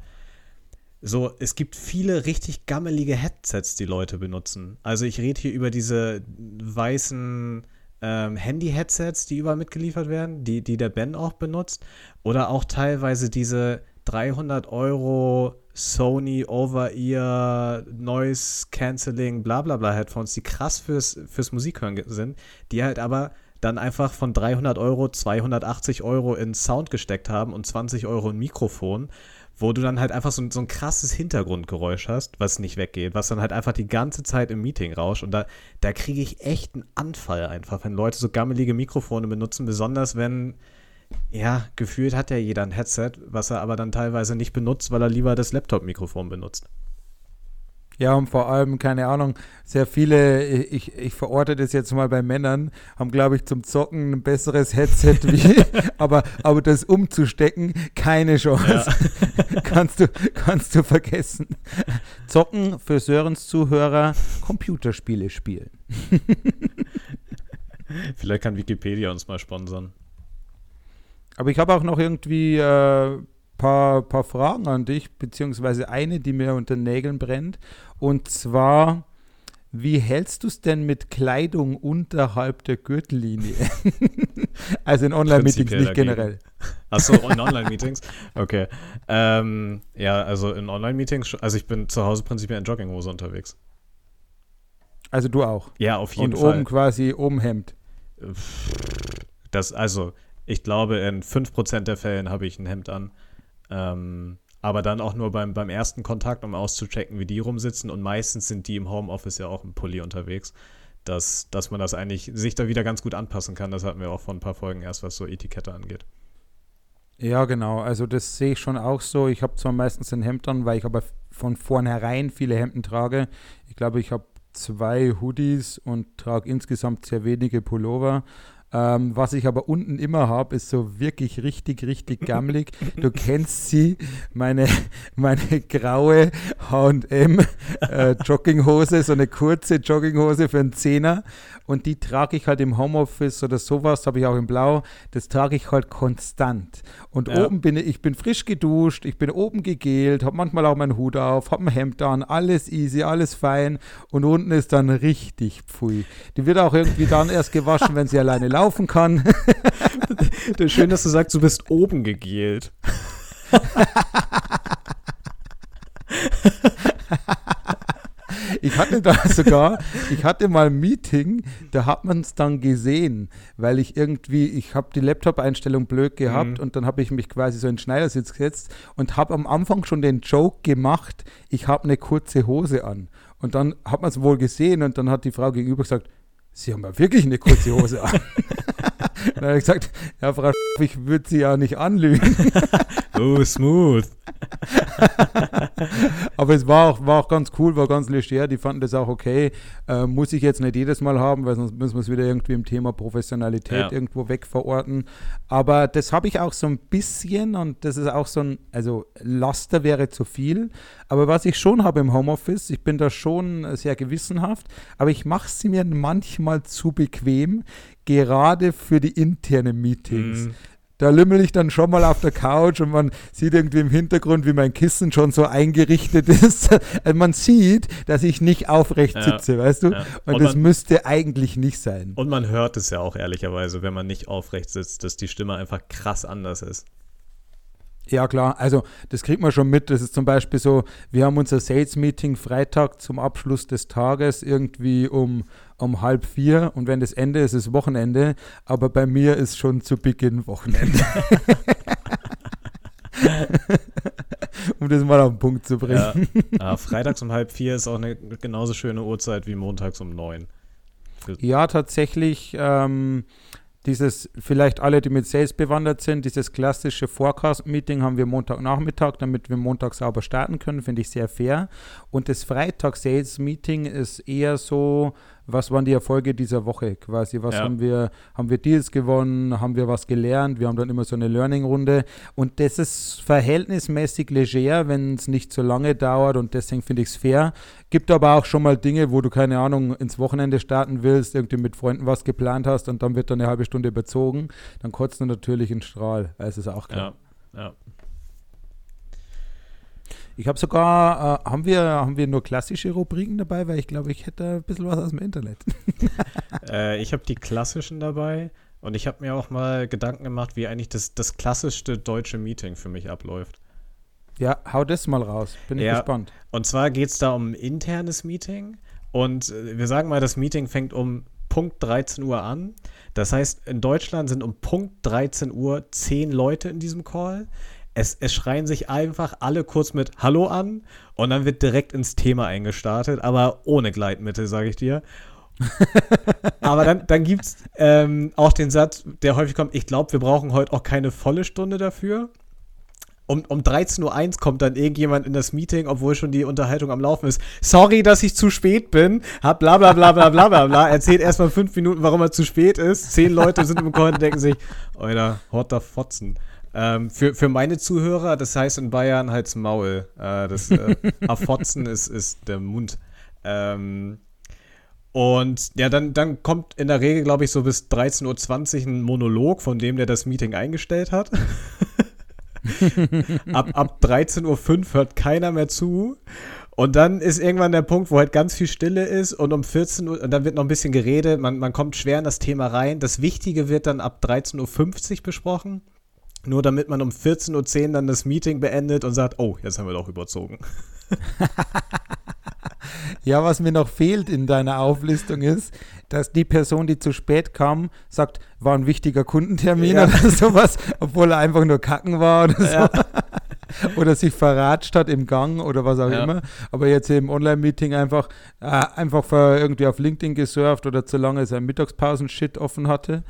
So, es gibt viele richtig gammelige Headsets, die Leute benutzen. Also ich rede hier über diese weißen ähm, Handy-Headsets, die überall mitgeliefert werden, die, die der Ben auch benutzt. Oder auch teilweise diese 300 Euro Sony Over-Ear Noise Cancelling bla bla bla Headphones, die krass fürs, fürs Musikhören sind, die halt aber dann einfach von 300 Euro 280 Euro in Sound gesteckt haben und 20 Euro in Mikrofon, wo du dann halt einfach so, ein- so ein krasses Hintergrundgeräusch hast, was nicht weggeht, was dann halt einfach die ganze Zeit im Meeting rauscht. Und da, da kriege ich echt einen Anfall einfach, wenn Leute so gammelige Mikrofone benutzen, besonders wenn, ja, gefühlt hat ja jeder ein Headset, was er aber dann teilweise nicht benutzt, weil er lieber das Laptop-Mikrofon benutzt. Ja, und vor allem, keine Ahnung, sehr viele, ich, ich verorte das jetzt mal bei Männern, haben, glaube ich, zum Zocken ein besseres Headset wie, [LAUGHS] aber, aber das umzustecken, keine Chance. [LAUGHS] kannst, du, kannst du vergessen. Zocken für Sörens Zuhörer, Computerspiele spielen. [LAUGHS] Vielleicht kann Wikipedia uns mal sponsern. Aber ich habe auch noch irgendwie äh, paar, paar Fragen an dich, beziehungsweise eine, die mir unter den Nägeln brennt. Und zwar, wie hältst du es denn mit Kleidung unterhalb der Gürtellinie? [LAUGHS] also in Online-Meetings, nicht dagegen. generell. Achso, in [LAUGHS] Online-Meetings? Okay. Ähm, ja, also in Online-Meetings, also ich bin zu Hause prinzipiell in Jogginghose unterwegs. Also du auch. Ja, auf jeden Und Fall. oben quasi oben Hemd. Das, also, ich glaube, in 5% der Fällen habe ich ein Hemd an. Ähm, aber dann auch nur beim, beim ersten Kontakt, um auszuchecken, wie die rumsitzen. Und meistens sind die im Homeoffice ja auch im Pulli unterwegs. dass, dass man das eigentlich sich da wieder ganz gut anpassen kann. Das hatten wir auch vor ein paar Folgen erst, was so Etikette angeht. Ja, genau. Also das sehe ich schon auch so. Ich habe zwar meistens ein Hemd an, weil ich aber von vornherein viele Hemden trage. Ich glaube, ich habe zwei Hoodies und trage insgesamt sehr wenige Pullover. Ähm, was ich aber unten immer habe, ist so wirklich richtig, richtig gammelig. Du kennst sie, meine, meine graue HM äh, Jogginghose, so eine kurze Jogginghose für einen Zehner. Und die trage ich halt im Homeoffice oder sowas, habe ich auch in Blau. Das trage ich halt konstant. Und Ja. oben bin ich, ich bin frisch geduscht, ich bin oben gegelt, habe manchmal auch meinen Hut auf, habe ein Hemd an, alles easy, alles fein. Und unten ist dann richtig pfui. Die wird auch irgendwie dann erst gewaschen, wenn sie alleine laufen [LAUGHS] kann. [LAUGHS] Schön, dass du sagst, du bist oben gegelt. Ich hatte da sogar, ich hatte mal ein Meeting, da hat man es dann gesehen, weil ich irgendwie, ich habe die Laptop-Einstellung blöd gehabt Mhm. und dann habe ich mich quasi so in den Schneidersitz gesetzt und habe am Anfang schon den Joke gemacht, ich habe eine kurze Hose an. Und dann hat man es wohl gesehen und dann hat die Frau gegenüber gesagt, Sie haben ja wirklich eine kurze Hose an. [LAUGHS] dann habe ich gesagt, ja, Frau Sch- ich würde Sie ja nicht anlügen. Oh, smooth. [LAUGHS] Aber es war auch, war auch ganz cool, war ganz leger. Die fanden das auch okay. Äh, muss ich jetzt nicht jedes Mal haben, weil sonst müssen wir es wieder irgendwie im Thema Professionalität Ja. irgendwo wegverorten. Aber das habe ich auch so ein bisschen und das ist auch so ein, also Laster wäre zu viel. Aber was ich schon habe im Homeoffice, ich bin da schon sehr gewissenhaft, aber ich mache sie mir manchmal zu bequem, gerade für die internen Meetings. Mhm. Da lümmel ich dann schon mal auf der Couch und man sieht irgendwie im Hintergrund, wie mein Kissen schon so eingerichtet [LAUGHS] ist. Also man sieht, dass ich nicht aufrecht Ja, sitze, weißt du? ja. Und, Und das man- müsste eigentlich nicht sein. Und man hört es ja auch ehrlicherweise, wenn man nicht aufrecht sitzt, dass die Stimme einfach krass anders ist. Ja, klar. Also, das kriegt man schon mit. Das ist zum Beispiel so, wir haben unser Sales-Meeting Freitag zum Abschluss des Tages irgendwie um, um halb vier. Und wenn das Ende ist, ist Wochenende. Aber bei mir ist schon zu Beginn Wochenende. [LAUGHS] um das mal auf den Punkt zu bringen. Ja, ah, freitags um halb vier ist auch eine genauso schöne Uhrzeit wie montags um neun. Ja, tatsächlich. Ähm, dieses, vielleicht alle, die mit Sales bewandert sind, dieses klassische Forecast-Meeting haben wir Montagnachmittag, damit wir Montag sauber starten können, finde ich sehr fair. Und das Freitag-Sales-Meeting ist eher so, was waren die Erfolge dieser Woche quasi? Was Ja. haben wir, haben wir Deals gewonnen? Haben wir was gelernt? Wir haben dann immer so eine Learning-Runde. Und das ist verhältnismäßig leger, wenn es nicht so lange dauert und deswegen finde ich es fair. Gibt aber auch schon mal Dinge, wo du, keine Ahnung, ins Wochenende starten willst, irgendwie mit Freunden was geplant hast und dann wird dann eine halbe Stunde überzogen. Dann kotzt du natürlich in Strahl. Das ist auch klar. Ja, ja. Ich habe sogar, äh, haben, wir, haben wir nur klassische Rubriken dabei, weil ich glaube, ich hätte ein bisschen was aus dem Internet. [LAUGHS] Äh, ich habe die klassischen dabei und ich habe mir auch mal Gedanken gemacht, wie eigentlich das, das klassischste deutsche Meeting für mich abläuft. ja, hau das mal raus. Bin ich Ja. gespannt. Und zwar geht es da um ein internes Meeting und äh, wir sagen mal, das Meeting fängt um Punkt 13 Uhr an. Das heißt, in Deutschland sind um Punkt 13 Uhr zehn Leute in diesem Call. Es, es schreien sich einfach alle kurz mit Hallo an und dann wird direkt ins Thema eingestartet, aber ohne Gleitmittel, sage ich dir. [LAUGHS] aber dann, dann gibt es ähm, auch den Satz, der häufig kommt, ich glaube, wir brauchen heute auch keine volle Stunde dafür. Um, um 13.01 Uhr kommt dann irgendjemand in das Meeting, obwohl schon die Unterhaltung am Laufen ist. Sorry, dass ich zu spät bin. Hab bla bla bla bla bla bla bla. Erzählt erstmal fünf Minuten, warum er zu spät ist. Zehn Leute sind im Call und denken sich, Alter, Horter Fotzen. Ähm, für, für meine Zuhörer, das heißt in Bayern halt's Maul. Äh, das äh, [LAUGHS] Afotzen ist, ist der Mund. Ähm, und ja, dann, dann kommt in der Regel, glaube ich, so bis 13.20 Uhr ein Monolog von dem, der das Meeting eingestellt hat. [LAUGHS] ab, ab 13.05 Uhr hört keiner mehr zu. Und dann ist irgendwann der Punkt, wo halt ganz viel Stille ist und um 14 Uhr, und dann wird noch ein bisschen geredet, man, man kommt schwer in das Thema rein. Das Wichtige wird dann ab 13.50 Uhr besprochen. Nur damit man um 14.10 Uhr dann das Meeting beendet und sagt, oh, jetzt haben wir doch überzogen. [LAUGHS] Ja, was mir noch fehlt in deiner Auflistung ist, dass die Person, die zu spät kam, sagt, war ein wichtiger Kundentermin Ja. oder [LAUGHS] sowas, obwohl er einfach nur kacken war oder so. Ja. [LAUGHS] oder sich verratscht hat im Gang oder was auch Ja. immer. Aber jetzt im Online-Meeting einfach, äh, einfach irgendwie auf LinkedIn gesurft oder zu lange sein Mittagspausen-Shit offen hatte.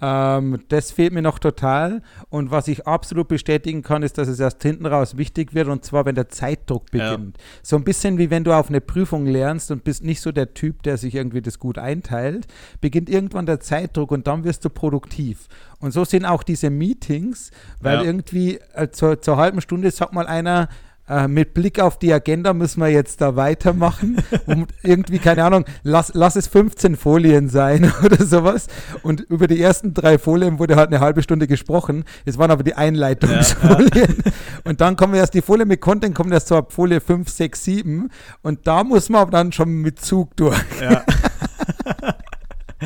Ähm, das fehlt mir noch total. Und was ich absolut bestätigen kann, ist, dass es erst hinten raus wichtig wird und zwar, wenn der Zeitdruck Ja. beginnt. So ein bisschen wie wenn du auf eine Prüfung lernst und bist nicht so der Typ, der sich irgendwie das gut einteilt, beginnt irgendwann der Zeitdruck und dann wirst du produktiv. Und so sind auch diese Meetings, weil Ja. irgendwie äh, zur, zur halben Stunde sagt mal einer, äh, mit Blick auf die Agenda müssen wir jetzt da weitermachen. [LAUGHS] Und irgendwie, keine Ahnung, lass, lass es 15 Folien sein [LAUGHS] oder sowas. Und über die ersten drei Folien wurde halt eine halbe Stunde gesprochen. Es waren aber die Einleitungsfolien. [LAUGHS] Und dann kommen erst die Folie mit Content, kommt erst ab Folie 5, 6, 7. Und da muss man aber dann schon mit Zug durch. Ja.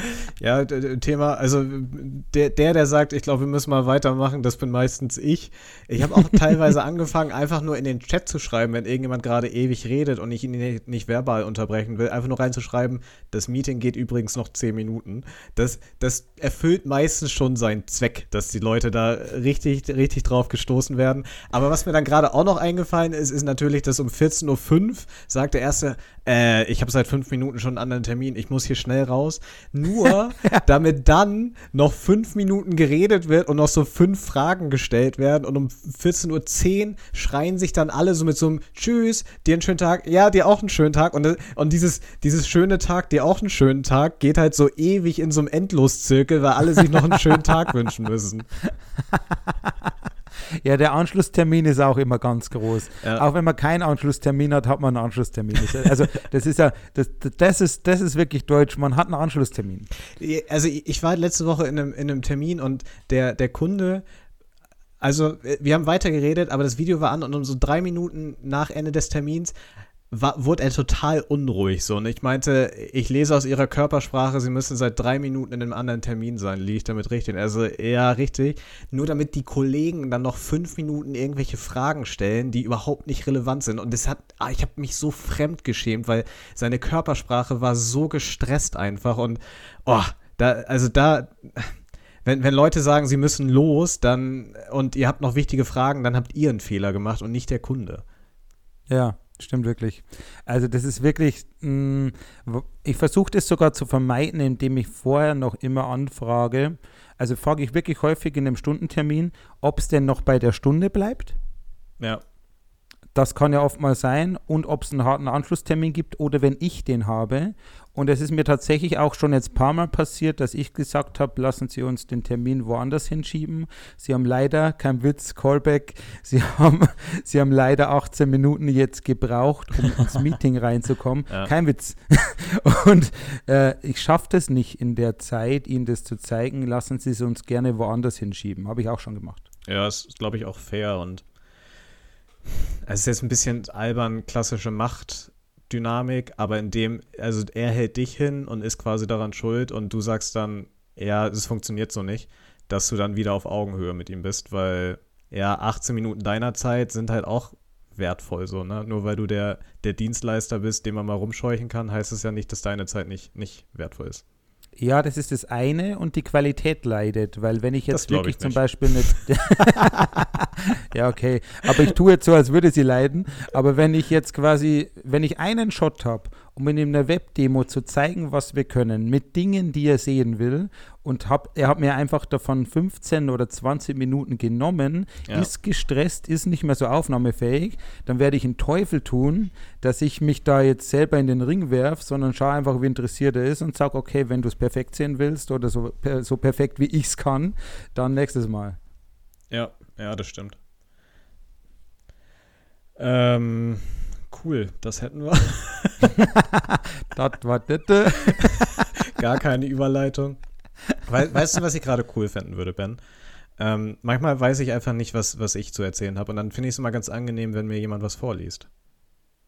[LAUGHS] ja, Thema, also der, der, der sagt, ich glaube, wir müssen mal weitermachen, das bin meistens ich. Ich habe auch [LAUGHS] teilweise angefangen, einfach nur in den Chat zu schreiben, wenn irgendjemand gerade ewig redet und ich ihn nicht, nicht verbal unterbrechen will, einfach nur reinzuschreiben, das Meeting geht übrigens noch 10 Minuten. Das, das erfüllt meistens schon seinen Zweck, dass die Leute da richtig, richtig drauf gestoßen werden. Aber was mir dann gerade auch noch eingefallen ist, ist natürlich, dass um 14.05 Uhr sagt der Erste, äh, ich habe seit fünf Minuten schon einen anderen Termin, ich muss hier schnell raus. Nur, [LAUGHS] damit dann noch fünf Minuten geredet wird und noch so fünf Fragen gestellt werden und um 14.10 Uhr schreien sich dann alle so mit so einem Tschüss, dir einen schönen Tag, ja, dir auch einen schönen Tag und, und dieses, dieses schöne Tag, dir auch einen schönen Tag, geht halt so ewig in so einem Endloszirkel, weil alle sich noch einen schönen Tag [LAUGHS] wünschen müssen. Ja, der Anschlusstermin ist auch immer ganz groß. Ja. Auch wenn man keinen Anschlusstermin hat, hat man einen Anschlusstermin. Also das ist ja, das, das, ist, das ist wirklich deutsch. Man hat einen Anschlusstermin. Also ich war letzte Woche in einem, in einem Termin und der, der Kunde, also wir haben weiter geredet, aber das Video war an und um so drei Minuten nach Ende des Termins war, wurde er total unruhig so. Und ich meinte, ich lese aus ihrer Körpersprache, sie müssen seit drei Minuten in einem anderen Termin sein. Liege ich damit richtig? Also ja, richtig. Nur damit die Kollegen dann noch fünf Minuten irgendwelche Fragen stellen, die überhaupt nicht relevant sind. Und das hat, ah, ich habe mich so fremd geschämt, weil seine Körpersprache war so gestresst einfach. Und oh, da, also da, wenn, wenn Leute sagen, sie müssen los, dann und ihr habt noch wichtige Fragen, dann habt ihr einen Fehler gemacht und nicht der Kunde. Ja, stimmt wirklich. Also das ist wirklich, mh, wo- ich versuche das sogar zu vermeiden, indem ich vorher noch immer anfrage. Also frage ich wirklich häufig in einem Stundentermin, ob es denn noch bei der Stunde bleibt. Ja. Das kann ja oft mal sein. Und ob es einen harten Anschlusstermin gibt oder wenn ich den habe. Und es ist mir tatsächlich auch schon jetzt ein paar Mal passiert, dass ich gesagt habe, lassen Sie uns den Termin woanders hinschieben. Sie haben leider, kein Witz, Callback, [LAUGHS] Sie haben, Sie haben leider 18 Minuten jetzt gebraucht, um ins [LAUGHS] Meeting reinzukommen. Ja. Kein Witz. [LAUGHS] Und äh, ich schaffe das nicht in der Zeit, Ihnen das zu zeigen. Lassen Sie es uns gerne woanders hinschieben. Habe ich auch schon gemacht. Ja, ist, glaube ich, auch fair und es ist jetzt ein bisschen albern, klassische Machtdynamik, aber in dem, also er hält dich hin und ist quasi daran schuld und du sagst dann, ja, es funktioniert so nicht, dass du dann wieder auf Augenhöhe mit ihm bist, weil ja, 18 Minuten deiner Zeit sind halt auch wertvoll so, ne? Nur weil du der, der Dienstleister bist, den man mal rumscheuchen kann, heißt es ja nicht, dass deine Zeit nicht, nicht wertvoll ist. Ja, das ist das eine und die Qualität leidet, weil wenn ich jetzt wirklich ich zum. Beispiel nicht. [LAUGHS] ja, okay. Aber ich tue jetzt so, als würde sie leiden. Aber wenn ich jetzt quasi, wenn ich einen Shot habe, um in einer Webdemo zu zeigen, was wir können, mit Dingen, die er sehen will, und hab, er hat mir einfach davon 15 oder 20 Minuten genommen, Ja. ist gestresst, ist nicht mehr so aufnahmefähig, dann werde ich einen Teufel tun, dass ich mich da jetzt selber in den Ring werfe, sondern schaue einfach, wie interessiert er ist und sage, okay, wenn du es perfekt sehen willst oder so, so perfekt wie ich es kann, dann nächstes Mal. Ja, ja, das stimmt. Ähm, cool, das hätten wir. [LAUGHS] Das war das. [LAUGHS] Gar keine Überleitung. Wei- weißt du, was ich gerade cool fänden würde, Ben? Ähm, manchmal weiß ich einfach nicht, was, was ich zu erzählen habe. Und dann finde ich es immer ganz angenehm, wenn mir jemand was vorliest.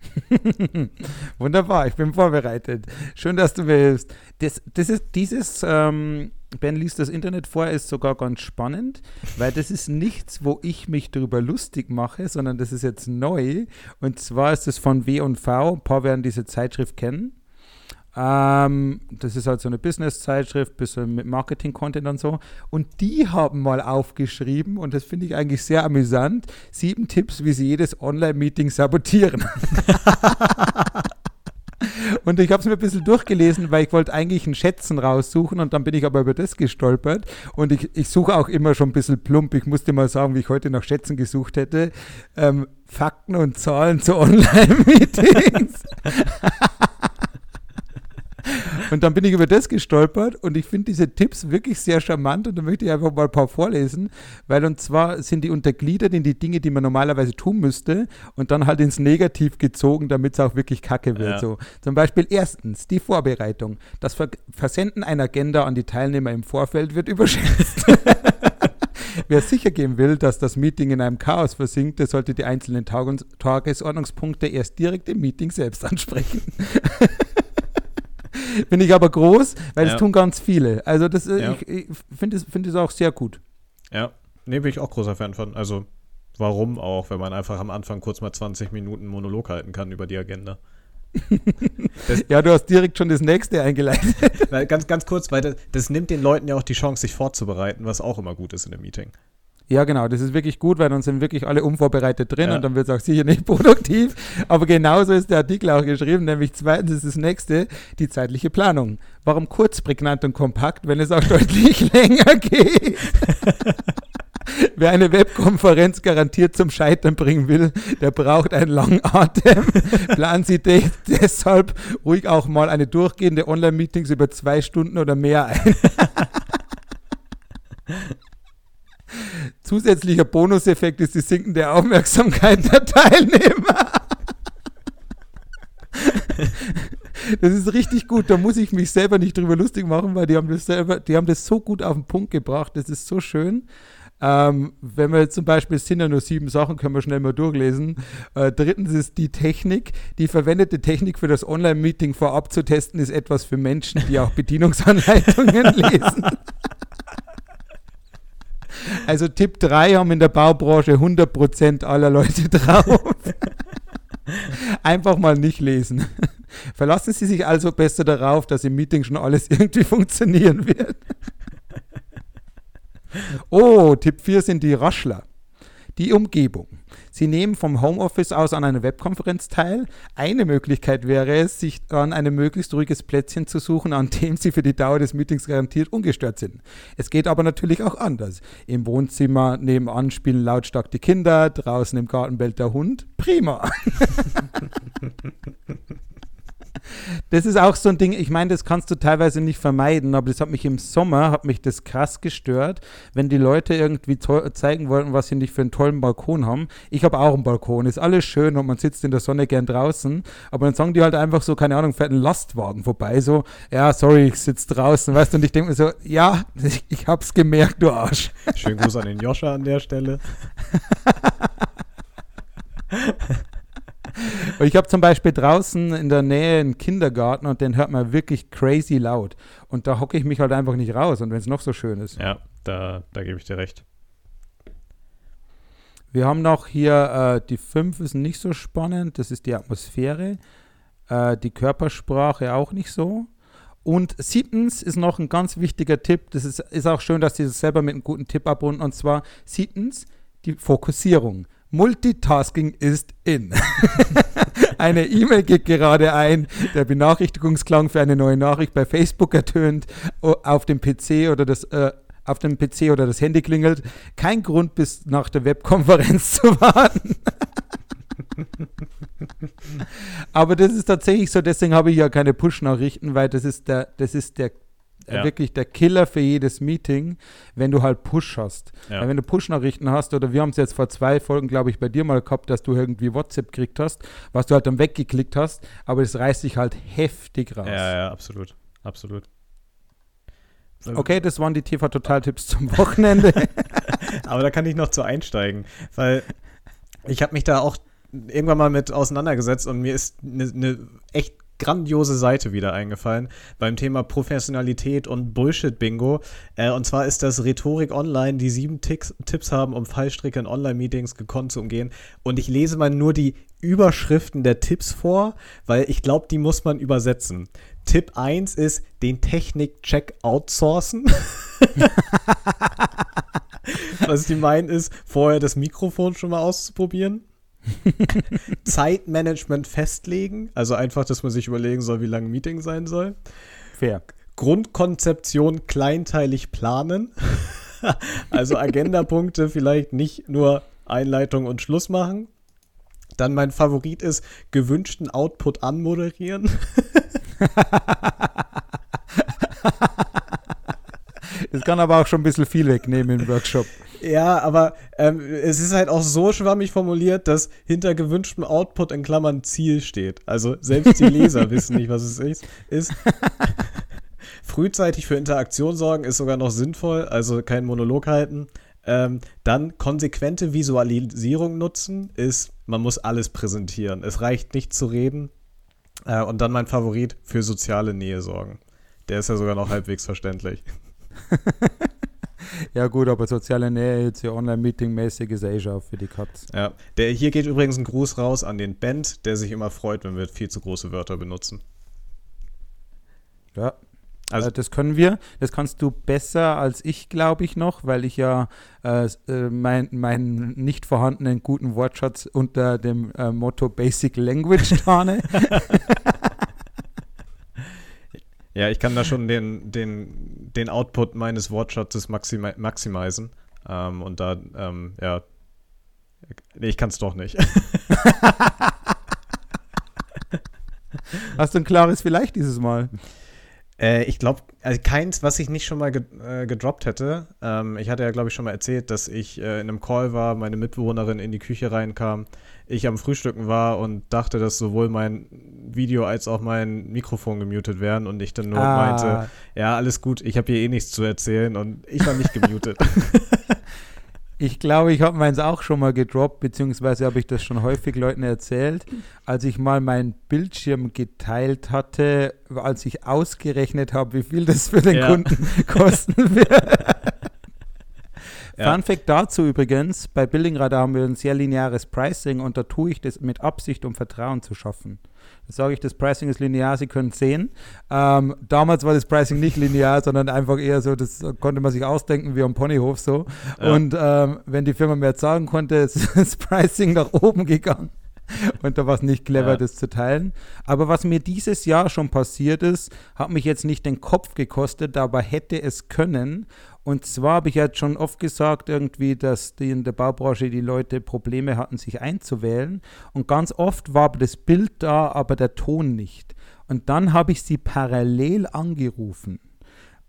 [LAUGHS] Wunderbar, ich bin vorbereitet. Schön, dass du mir hilfst. Das, das ist dieses, ähm, Ben liest das Internet vor, ist sogar ganz spannend, weil das ist nichts, wo ich mich darüber lustig mache, sondern das ist jetzt neu. Und zwar ist es von W&V, ein paar werden diese Zeitschrift kennen. Ähm, das ist halt so eine Business-Zeitschrift, bisschen mit Marketing-Content und so. Und die haben mal aufgeschrieben, und das finde ich eigentlich sehr amüsant, sieben Tipps, wie sie jedes Online-Meeting sabotieren. [LAUGHS] Und ich habe es mir ein bisschen durchgelesen, weil ich wollte eigentlich ein Schätzen raussuchen und dann bin ich aber über das gestolpert. Und ich, ich suche auch immer schon ein bisschen plump. Ich musste mal sagen, wie ich heute nach Schätzen gesucht hätte. Ähm, Fakten und Zahlen zu [LAUGHS] Online-Meetings. Und dann bin ich über das gestolpert und ich finde diese Tipps wirklich sehr charmant und da möchte ich einfach mal ein paar vorlesen, weil und zwar sind die untergliedert in die Dinge, die man normalerweise tun müsste und dann halt ins Negativ gezogen, damit es auch wirklich kacke wird. Ja. So. Zum Beispiel erstens die Vorbereitung. Das Ver Versenden einer Agenda an die Teilnehmer im Vorfeld wird überschätzt. [LAUGHS] Wer sicher gehen will, dass das Meeting in einem Chaos versinkt, der sollte die einzelnen Tagesordnungspunkte erst direkt im Meeting selbst ansprechen. [LAUGHS] [LAUGHS] Finde ich aber groß, weil ja. das tun ganz viele. Also das, äh, ja. ich, ich finde es find auch sehr gut. Ja, nee, bin ich auch großer Fan von. Also warum auch, wenn man einfach am Anfang kurz mal 20 Minuten Monolog halten kann über die Agenda. Das, [LAUGHS] ja, du hast direkt schon das nächste eingeleitet. [LAUGHS] Na, ganz, ganz kurz, weil das, das, nimmt den Leuten ja auch die Chance, sich vorzubereiten, was auch immer gut ist in einem Meeting. Ja, genau, das ist wirklich gut, weil dann sind wirklich alle unvorbereitet drin ja. und dann wird es auch sicher nicht [LAUGHS] produktiv. Aber genauso ist der Artikel auch geschrieben, nämlich zweitens ist das nächste die zeitliche Planung. Warum kurz, prägnant und kompakt, wenn es auch [LAUGHS] deutlich länger geht? [LAUGHS] Wer eine Webkonferenz garantiert zum Scheitern bringen will, der braucht einen langen Atem. Planen Sie de deshalb ruhig auch mal eine durchgehende Online-Meetings über zwei Stunden oder mehr ein. Zusätzlicher Bonuseffekt ist die sinkende Aufmerksamkeit der Teilnehmer. Das ist richtig gut. Da muss ich mich selber nicht drüber lustig machen, weil die haben das selber, die haben das so gut auf den Punkt gebracht. Das ist so schön. Ähm, wenn wir jetzt zum Beispiel, es sind ja nur sieben Sachen, können wir schnell mal durchlesen. Äh, drittens ist die Technik. Die verwendete Technik für das Online-Meeting vorab zu testen, ist etwas für Menschen, die auch [LAUGHS] Bedienungsanleitungen lesen. Also Tipp 3 haben in der Baubranche 100% aller Leute drauf. [LAUGHS] Einfach mal nicht lesen. Verlassen Sie sich also besser darauf, dass im Meeting schon alles irgendwie funktionieren wird. Oh, Tipp 4 sind die Raschler. Die Umgebung. Sie nehmen vom Homeoffice aus an einer Webkonferenz teil. Eine Möglichkeit wäre es, sich dann ein möglichst ruhiges Plätzchen zu suchen, an dem Sie für die Dauer des Meetings garantiert ungestört sind. Es geht aber natürlich auch anders. Im Wohnzimmer nebenan spielen lautstark die Kinder, draußen im Garten bellt der Hund. Prima. [LAUGHS] das ist auch so ein Ding, ich meine, das kannst du teilweise nicht vermeiden, aber das hat mich im Sommer, hat mich das krass gestört, wenn die Leute irgendwie zeigen wollten, was sie nicht für einen tollen Balkon haben. Ich habe auch einen Balkon, ist alles schön und man sitzt in der Sonne gern draußen, aber dann sagen die halt einfach so, keine Ahnung, fährt ein Lastwagen vorbei, so, ja, sorry, ich sitze draußen, weißt du, und ich denke mir so, ja, ich, [LAUGHS] ich hab's gemerkt, du Arsch. Schönen Gruß an den Joscha an der Stelle. [LAUGHS] ich habe zum Beispiel draußen in der Nähe einen Kindergarten und den hört man wirklich crazy laut. Und da hocke ich mich halt einfach nicht raus und wenn es noch so schön ist. Ja, da, da gebe ich dir recht. Wir haben noch hier, äh, die 5 ist nicht so spannend, das ist die Atmosphäre. Äh, die Körpersprache auch nicht so. Und siebtens ist noch ein ganz wichtiger Tipp, das ist, ist auch schön, dass sie das selber mit einem guten Tipp abrunden, und zwar siebtens die Fokussierung. Multitasking ist in. [LAUGHS] eine E-Mail geht gerade ein, der Benachrichtigungsklang für eine neue Nachricht bei Facebook ertönt, auf dem PC oder das äh, auf dem PC oder das Handy klingelt. Kein Grund, bis nach der Webkonferenz zu warten. [LAUGHS] Aber das ist tatsächlich so, deswegen habe ich ja keine Push-Nachrichten, weil das ist der, das ist der ja. wirklich der Killer für jedes Meeting, wenn du halt Push hast. Ja. wenn du Push-Nachrichten hast, oder wir haben es jetzt vor zwei Folgen, glaube ich, bei dir mal gehabt, dass du irgendwie WhatsApp gekriegt hast, was du halt dann weggeklickt hast, aber das reißt sich halt heftig raus. Ja, ja, absolut. Absolut. Okay, das waren die TV-Total-Tipps zum Wochenende. [LAUGHS] [LAUGHS] aber da kann ich noch zu einsteigen, weil ich habe mich da auch irgendwann mal mit auseinandergesetzt und mir ist eine ne echt grandiose Seite wieder eingefallen beim Thema Professionalität und Bullshit-Bingo. Äh, und zwar ist das Rhetorik Online, die sieben Ticks, Tipps haben, um Fallstricke in Online-Meetings gekonnt zu umgehen. Und ich lese mal nur die Überschriften der Tipps vor, weil ich glaube, die muss man übersetzen. Tipp 1 ist, den Technik-Check outsourcen. [LAUGHS] Was die meinen ist, vorher das Mikrofon schon mal auszuprobieren. [LAUGHS] Zeitmanagement festlegen, also einfach, dass man sich überlegen soll, wie lang ein Meeting sein soll. Fair. Grundkonzeption kleinteilig planen. [LAUGHS] also Agendapunkte vielleicht nicht nur Einleitung und Schluss machen. Dann mein Favorit ist gewünschten Output anmoderieren. [LAUGHS] Das kann aber auch schon ein bisschen viel wegnehmen im Workshop. Ja, aber ähm, es ist halt auch so schwammig formuliert, dass hinter gewünschtem Output in Klammern Ziel steht. Also selbst die Leser [LAUGHS] wissen nicht, was es ist. ist. [LAUGHS] Frühzeitig für Interaktion sorgen ist sogar noch sinnvoll, also kein Monolog halten. Ähm, dann konsequente Visualisierung nutzen ist, man muss alles präsentieren. Es reicht nicht zu reden. Äh, und dann mein Favorit, für soziale Nähe sorgen. Der ist ja sogar noch halbwegs verständlich. [LAUGHS] Ja gut, aber soziale Nähe jetzt ja Online-Meeting-mäßig ist eh schon für die Katz. Ja, der, hier geht übrigens ein Gruß raus an den Band, der sich immer freut, wenn wir viel zu große Wörter benutzen. Ja. Also- Also das können wir. Das kannst du besser als ich, glaube ich, noch, weil ich ja äh, äh, meinen mein nicht vorhandenen guten Wortschatz unter dem äh, Motto Basic Language tarne. [LAUGHS] [LAUGHS] Ja, ich kann da schon den, den, den Output meines Wortschatzes maximi maximisen. Ähm, und da, ähm, ja. Nee, ich kann es doch nicht. [LAUGHS] Hast du ein klares Vielleicht dieses Mal? Äh, ich glaube, also keins, was ich nicht schon mal ge äh, gedroppt hätte. Ähm, ich hatte ja, glaube ich, schon mal erzählt, dass ich äh, in einem Call war, meine Mitbewohnerin in die Küche reinkam, ich am Frühstücken war und dachte, dass sowohl mein Video als auch mein Mikrofon gemutet wären und ich dann nur Ah. meinte, ja, alles gut, ich habe hier eh nichts zu erzählen und ich war nicht gemutet. [LAUGHS] Ich glaube, ich habe meins auch schon mal gedroppt, beziehungsweise habe ich das schon häufig Leuten erzählt, als ich mal meinen Bildschirm geteilt hatte, als ich ausgerechnet habe, wie viel das für den Ja. Kunden [LAUGHS] kosten wird. Ja. Fun Fact dazu übrigens, bei Building Radar haben wir ein sehr lineares Pricing und da tue ich das mit Absicht, um Vertrauen zu schaffen. Da sage ich, das Pricing ist linear, Sie können es sehen. Ähm, damals war das Pricing nicht linear, [LAUGHS] sondern einfach eher so, das konnte man sich ausdenken wie am Ponyhof so. Ja. Und ähm, wenn die Firma mehr zahlen konnte, [LAUGHS] ist das Pricing nach oben gegangen. [LAUGHS] Und da war es nicht clever, Ja. das zu teilen. Aber was mir dieses Jahr schon passiert ist, hat mich jetzt nicht den Kopf gekostet, aber hätte es können. Und zwar habe ich jetzt schon oft gesagt, irgendwie, dass die in der Baubranche die Leute Probleme hatten, sich einzuwählen. Und ganz oft war das Bild da, aber der Ton nicht. Und dann habe ich sie parallel angerufen.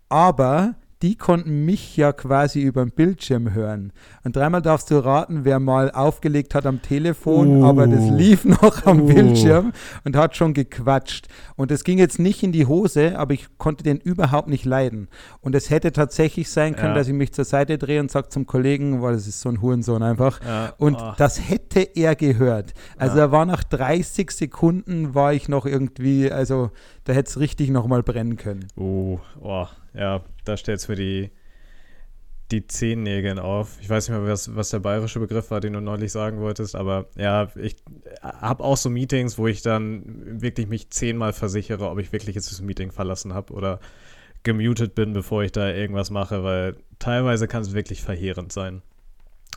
Aber die konnten mich ja quasi über den Bildschirm hören. Und dreimal darfst du raten, wer mal aufgelegt hat am Telefon, Uh. aber das lief noch am Uh. Bildschirm und hat schon gequatscht. Und es ging jetzt nicht in die Hose, aber ich konnte den überhaupt nicht leiden. Und es hätte tatsächlich sein können, Ja. dass ich mich zur Seite drehe und sage zum Kollegen, weil das ist so ein Hurensohn einfach. Ja, Und oh. das hätte er gehört. Also Ja. er war nach 30 Sekunden, war ich noch irgendwie, also da hätte es richtig nochmal brennen können. Uh, oh, ja, da stellt mir die, die Zehennägeln auf. Ich weiß nicht mehr, was, was der bayerische Begriff war, den du neulich sagen wolltest, aber ja, ich habe auch so Meetings, wo ich dann wirklich mich zehnmal versichere, ob ich wirklich jetzt das Meeting verlassen habe oder gemutet bin, bevor ich da irgendwas mache, weil teilweise kann es wirklich verheerend sein.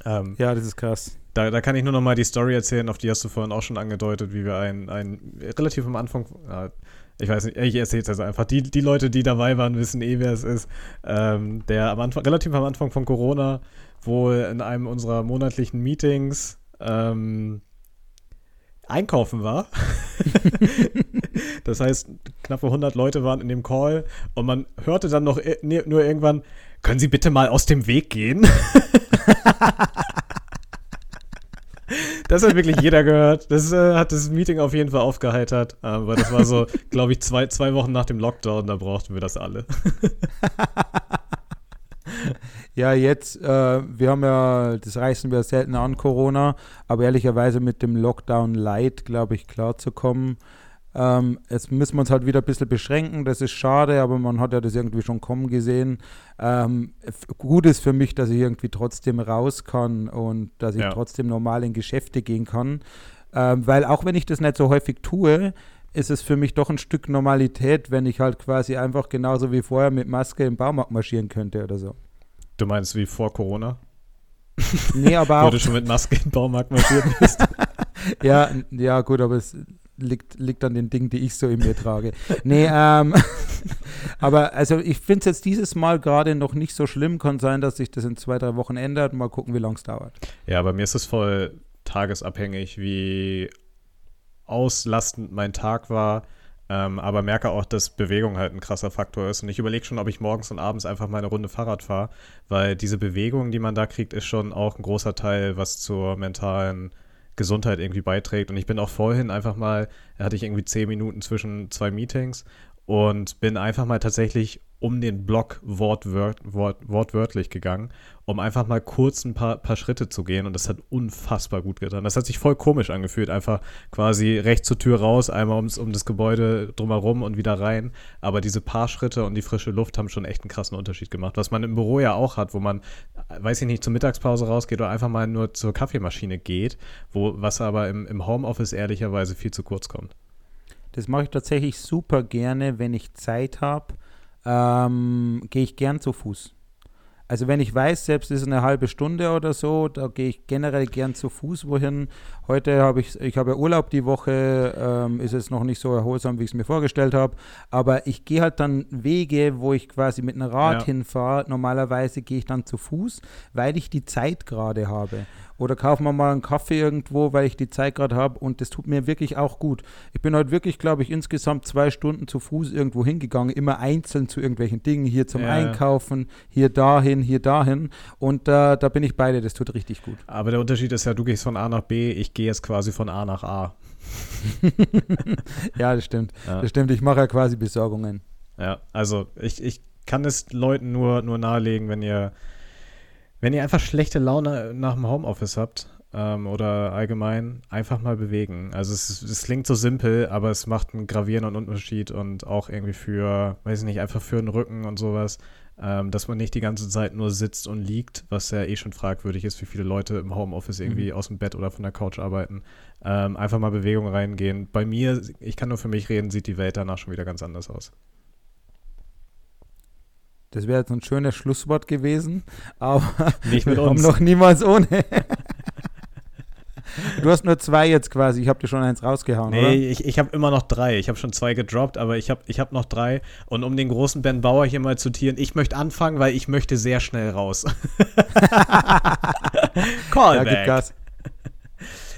Ähm, Ja, das ist krass. da, da kann ich nur noch mal die Story erzählen, auf die hast du vorhin auch schon angedeutet, wie wir ein, ein relativ am Anfang, ja, ich weiß nicht, ich erzähle es jetzt einfach. Die, die Leute, die dabei waren, wissen eh, wer es ist. Ähm, der am Anfang, relativ am Anfang von Corona, wohl in einem unserer monatlichen Meetings ähm, einkaufen war. [LAUGHS] das heißt, knappe 100 Leute waren in dem Call und man hörte dann noch ne- nur irgendwann, können Sie bitte mal aus dem Weg gehen? [LAUGHS] Das hat wirklich jeder gehört. Das äh, hat das Meeting auf jeden Fall aufgeheitert. weil das war so, [LAUGHS] glaube ich, zwei, zwei Wochen nach dem Lockdown, da brauchten wir das alle. [LAUGHS] Ja, jetzt, äh, wir haben ja, das reißen wir selten an, Corona, aber ehrlicherweise mit dem Lockdown Light, glaube ich, klarzukommen. Ähm, jetzt müssen wir uns halt wieder ein bisschen beschränken, das ist schade, aber man hat ja das irgendwie schon kommen gesehen. Ähm, gut ist für mich, dass ich irgendwie trotzdem raus kann und dass ich Ja. trotzdem normal in Geschäfte gehen kann. Ähm, weil auch wenn ich das nicht so häufig tue, ist es für mich doch ein Stück Normalität, wenn ich halt quasi einfach genauso wie vorher mit Maske im Baumarkt marschieren könnte oder so. Du meinst wie vor Corona? Nee, aber [LAUGHS] Wo auch. du schon mit Maske im Baumarkt marschiert bist. [LAUGHS] Ja, ja, gut, aber es liegt, liegt an den Dingen, die ich so in mir trage. Nee, [LAUGHS] ähm, [LAUGHS] aber also ich finde es jetzt dieses Mal gerade noch nicht so schlimm. Kann sein, dass sich das in zwei, drei Wochen ändert. Mal gucken, wie lange es dauert. Ja, bei mir ist es voll tagesabhängig, wie auslastend mein Tag war. Ähm, aber merke auch, dass Bewegung halt ein krasser Faktor ist. Und ich überlege schon, ob ich morgens und abends einfach mal eine Runde Fahrrad fahre, weil diese Bewegung, die man da kriegt, ist schon auch ein großer Teil, was zur mentalen Gesundheit irgendwie beiträgt. Und ich bin auch vorhin einfach mal, hatte ich irgendwie zehn Minuten zwischen zwei Meetings und bin einfach mal tatsächlich um den Block wortwört, wort, wortwörtlich gegangen, um einfach mal kurz ein paar, paar Schritte zu gehen. Und das hat unfassbar gut getan. Das hat sich voll komisch angefühlt. Einfach quasi rechts zur Tür raus, einmal ums, um das Gebäude drumherum und wieder rein. Aber diese paar Schritte und die frische Luft haben schon echt einen krassen Unterschied gemacht. Was man im Büro ja auch hat, wo man, weiß ich nicht, zur Mittagspause rausgeht oder einfach mal nur zur Kaffeemaschine geht, wo, was aber im, im Homeoffice ehrlicherweise viel zu kurz kommt. Das mache ich tatsächlich super gerne, wenn ich Zeit habe. Ähm, gehe ich gern zu Fuß. Also wenn ich weiß, selbst ist eine halbe Stunde oder so, da gehe ich generell gern zu Fuß wohin. Heute habe ich, ich habe ja Urlaub die Woche, ähm, ist es noch nicht so erholsam, wie ich es mir vorgestellt habe. Aber ich gehe halt dann Wege, wo ich quasi mit einem Rad Ja. hinfahre. Normalerweise gehe ich dann zu Fuß, weil ich die Zeit gerade habe. Oder kaufen wir mal einen Kaffee irgendwo, weil ich die Zeit gerade habe und das tut mir wirklich auch gut. Ich bin heute wirklich, glaube ich, insgesamt zwei Stunden zu Fuß irgendwo hingegangen, immer einzeln zu irgendwelchen Dingen, hier zum Ja. Einkaufen, hier dahin, hier dahin und äh, da bin ich beide, das tut richtig gut. Aber der Unterschied ist ja, du gehst von A nach B, ich gehe jetzt quasi von A nach A. [LAUGHS] Ja, das stimmt. Ja. Das stimmt, ich mache ja quasi Besorgungen. Ja, also ich, ich kann es Leuten nur, nur nahelegen, wenn ihr, wenn ihr einfach schlechte Laune nach dem Homeoffice habt ähm, oder allgemein, einfach mal bewegen. Also es, es klingt so simpel, aber es macht einen gravierenden Unterschied und auch irgendwie für, weiß ich nicht, einfach für den Rücken und sowas, ähm, dass man nicht die ganze Zeit nur sitzt und liegt, was ja eh schon fragwürdig ist, wie viele Leute im Homeoffice irgendwie aus dem Bett oder von der Couch arbeiten. Ähm, einfach mal Bewegung reingehen. Bei mir, ich kann nur für mich reden, sieht die Welt danach schon wieder ganz anders aus. Das wäre jetzt ein schönes Schlusswort gewesen, aber Nicht mit uns. noch niemals ohne. Du hast nur zwei jetzt quasi, ich habe dir schon eins rausgehauen, oder? Nee, ich, ich habe immer noch drei. Ich habe schon zwei gedroppt, aber ich habe ich hab noch drei. Und um den großen Ben Bauer hier mal zu tieren, ich möchte anfangen, weil ich möchte sehr schnell raus. [LAUGHS] Ja, gib Callback. Gas.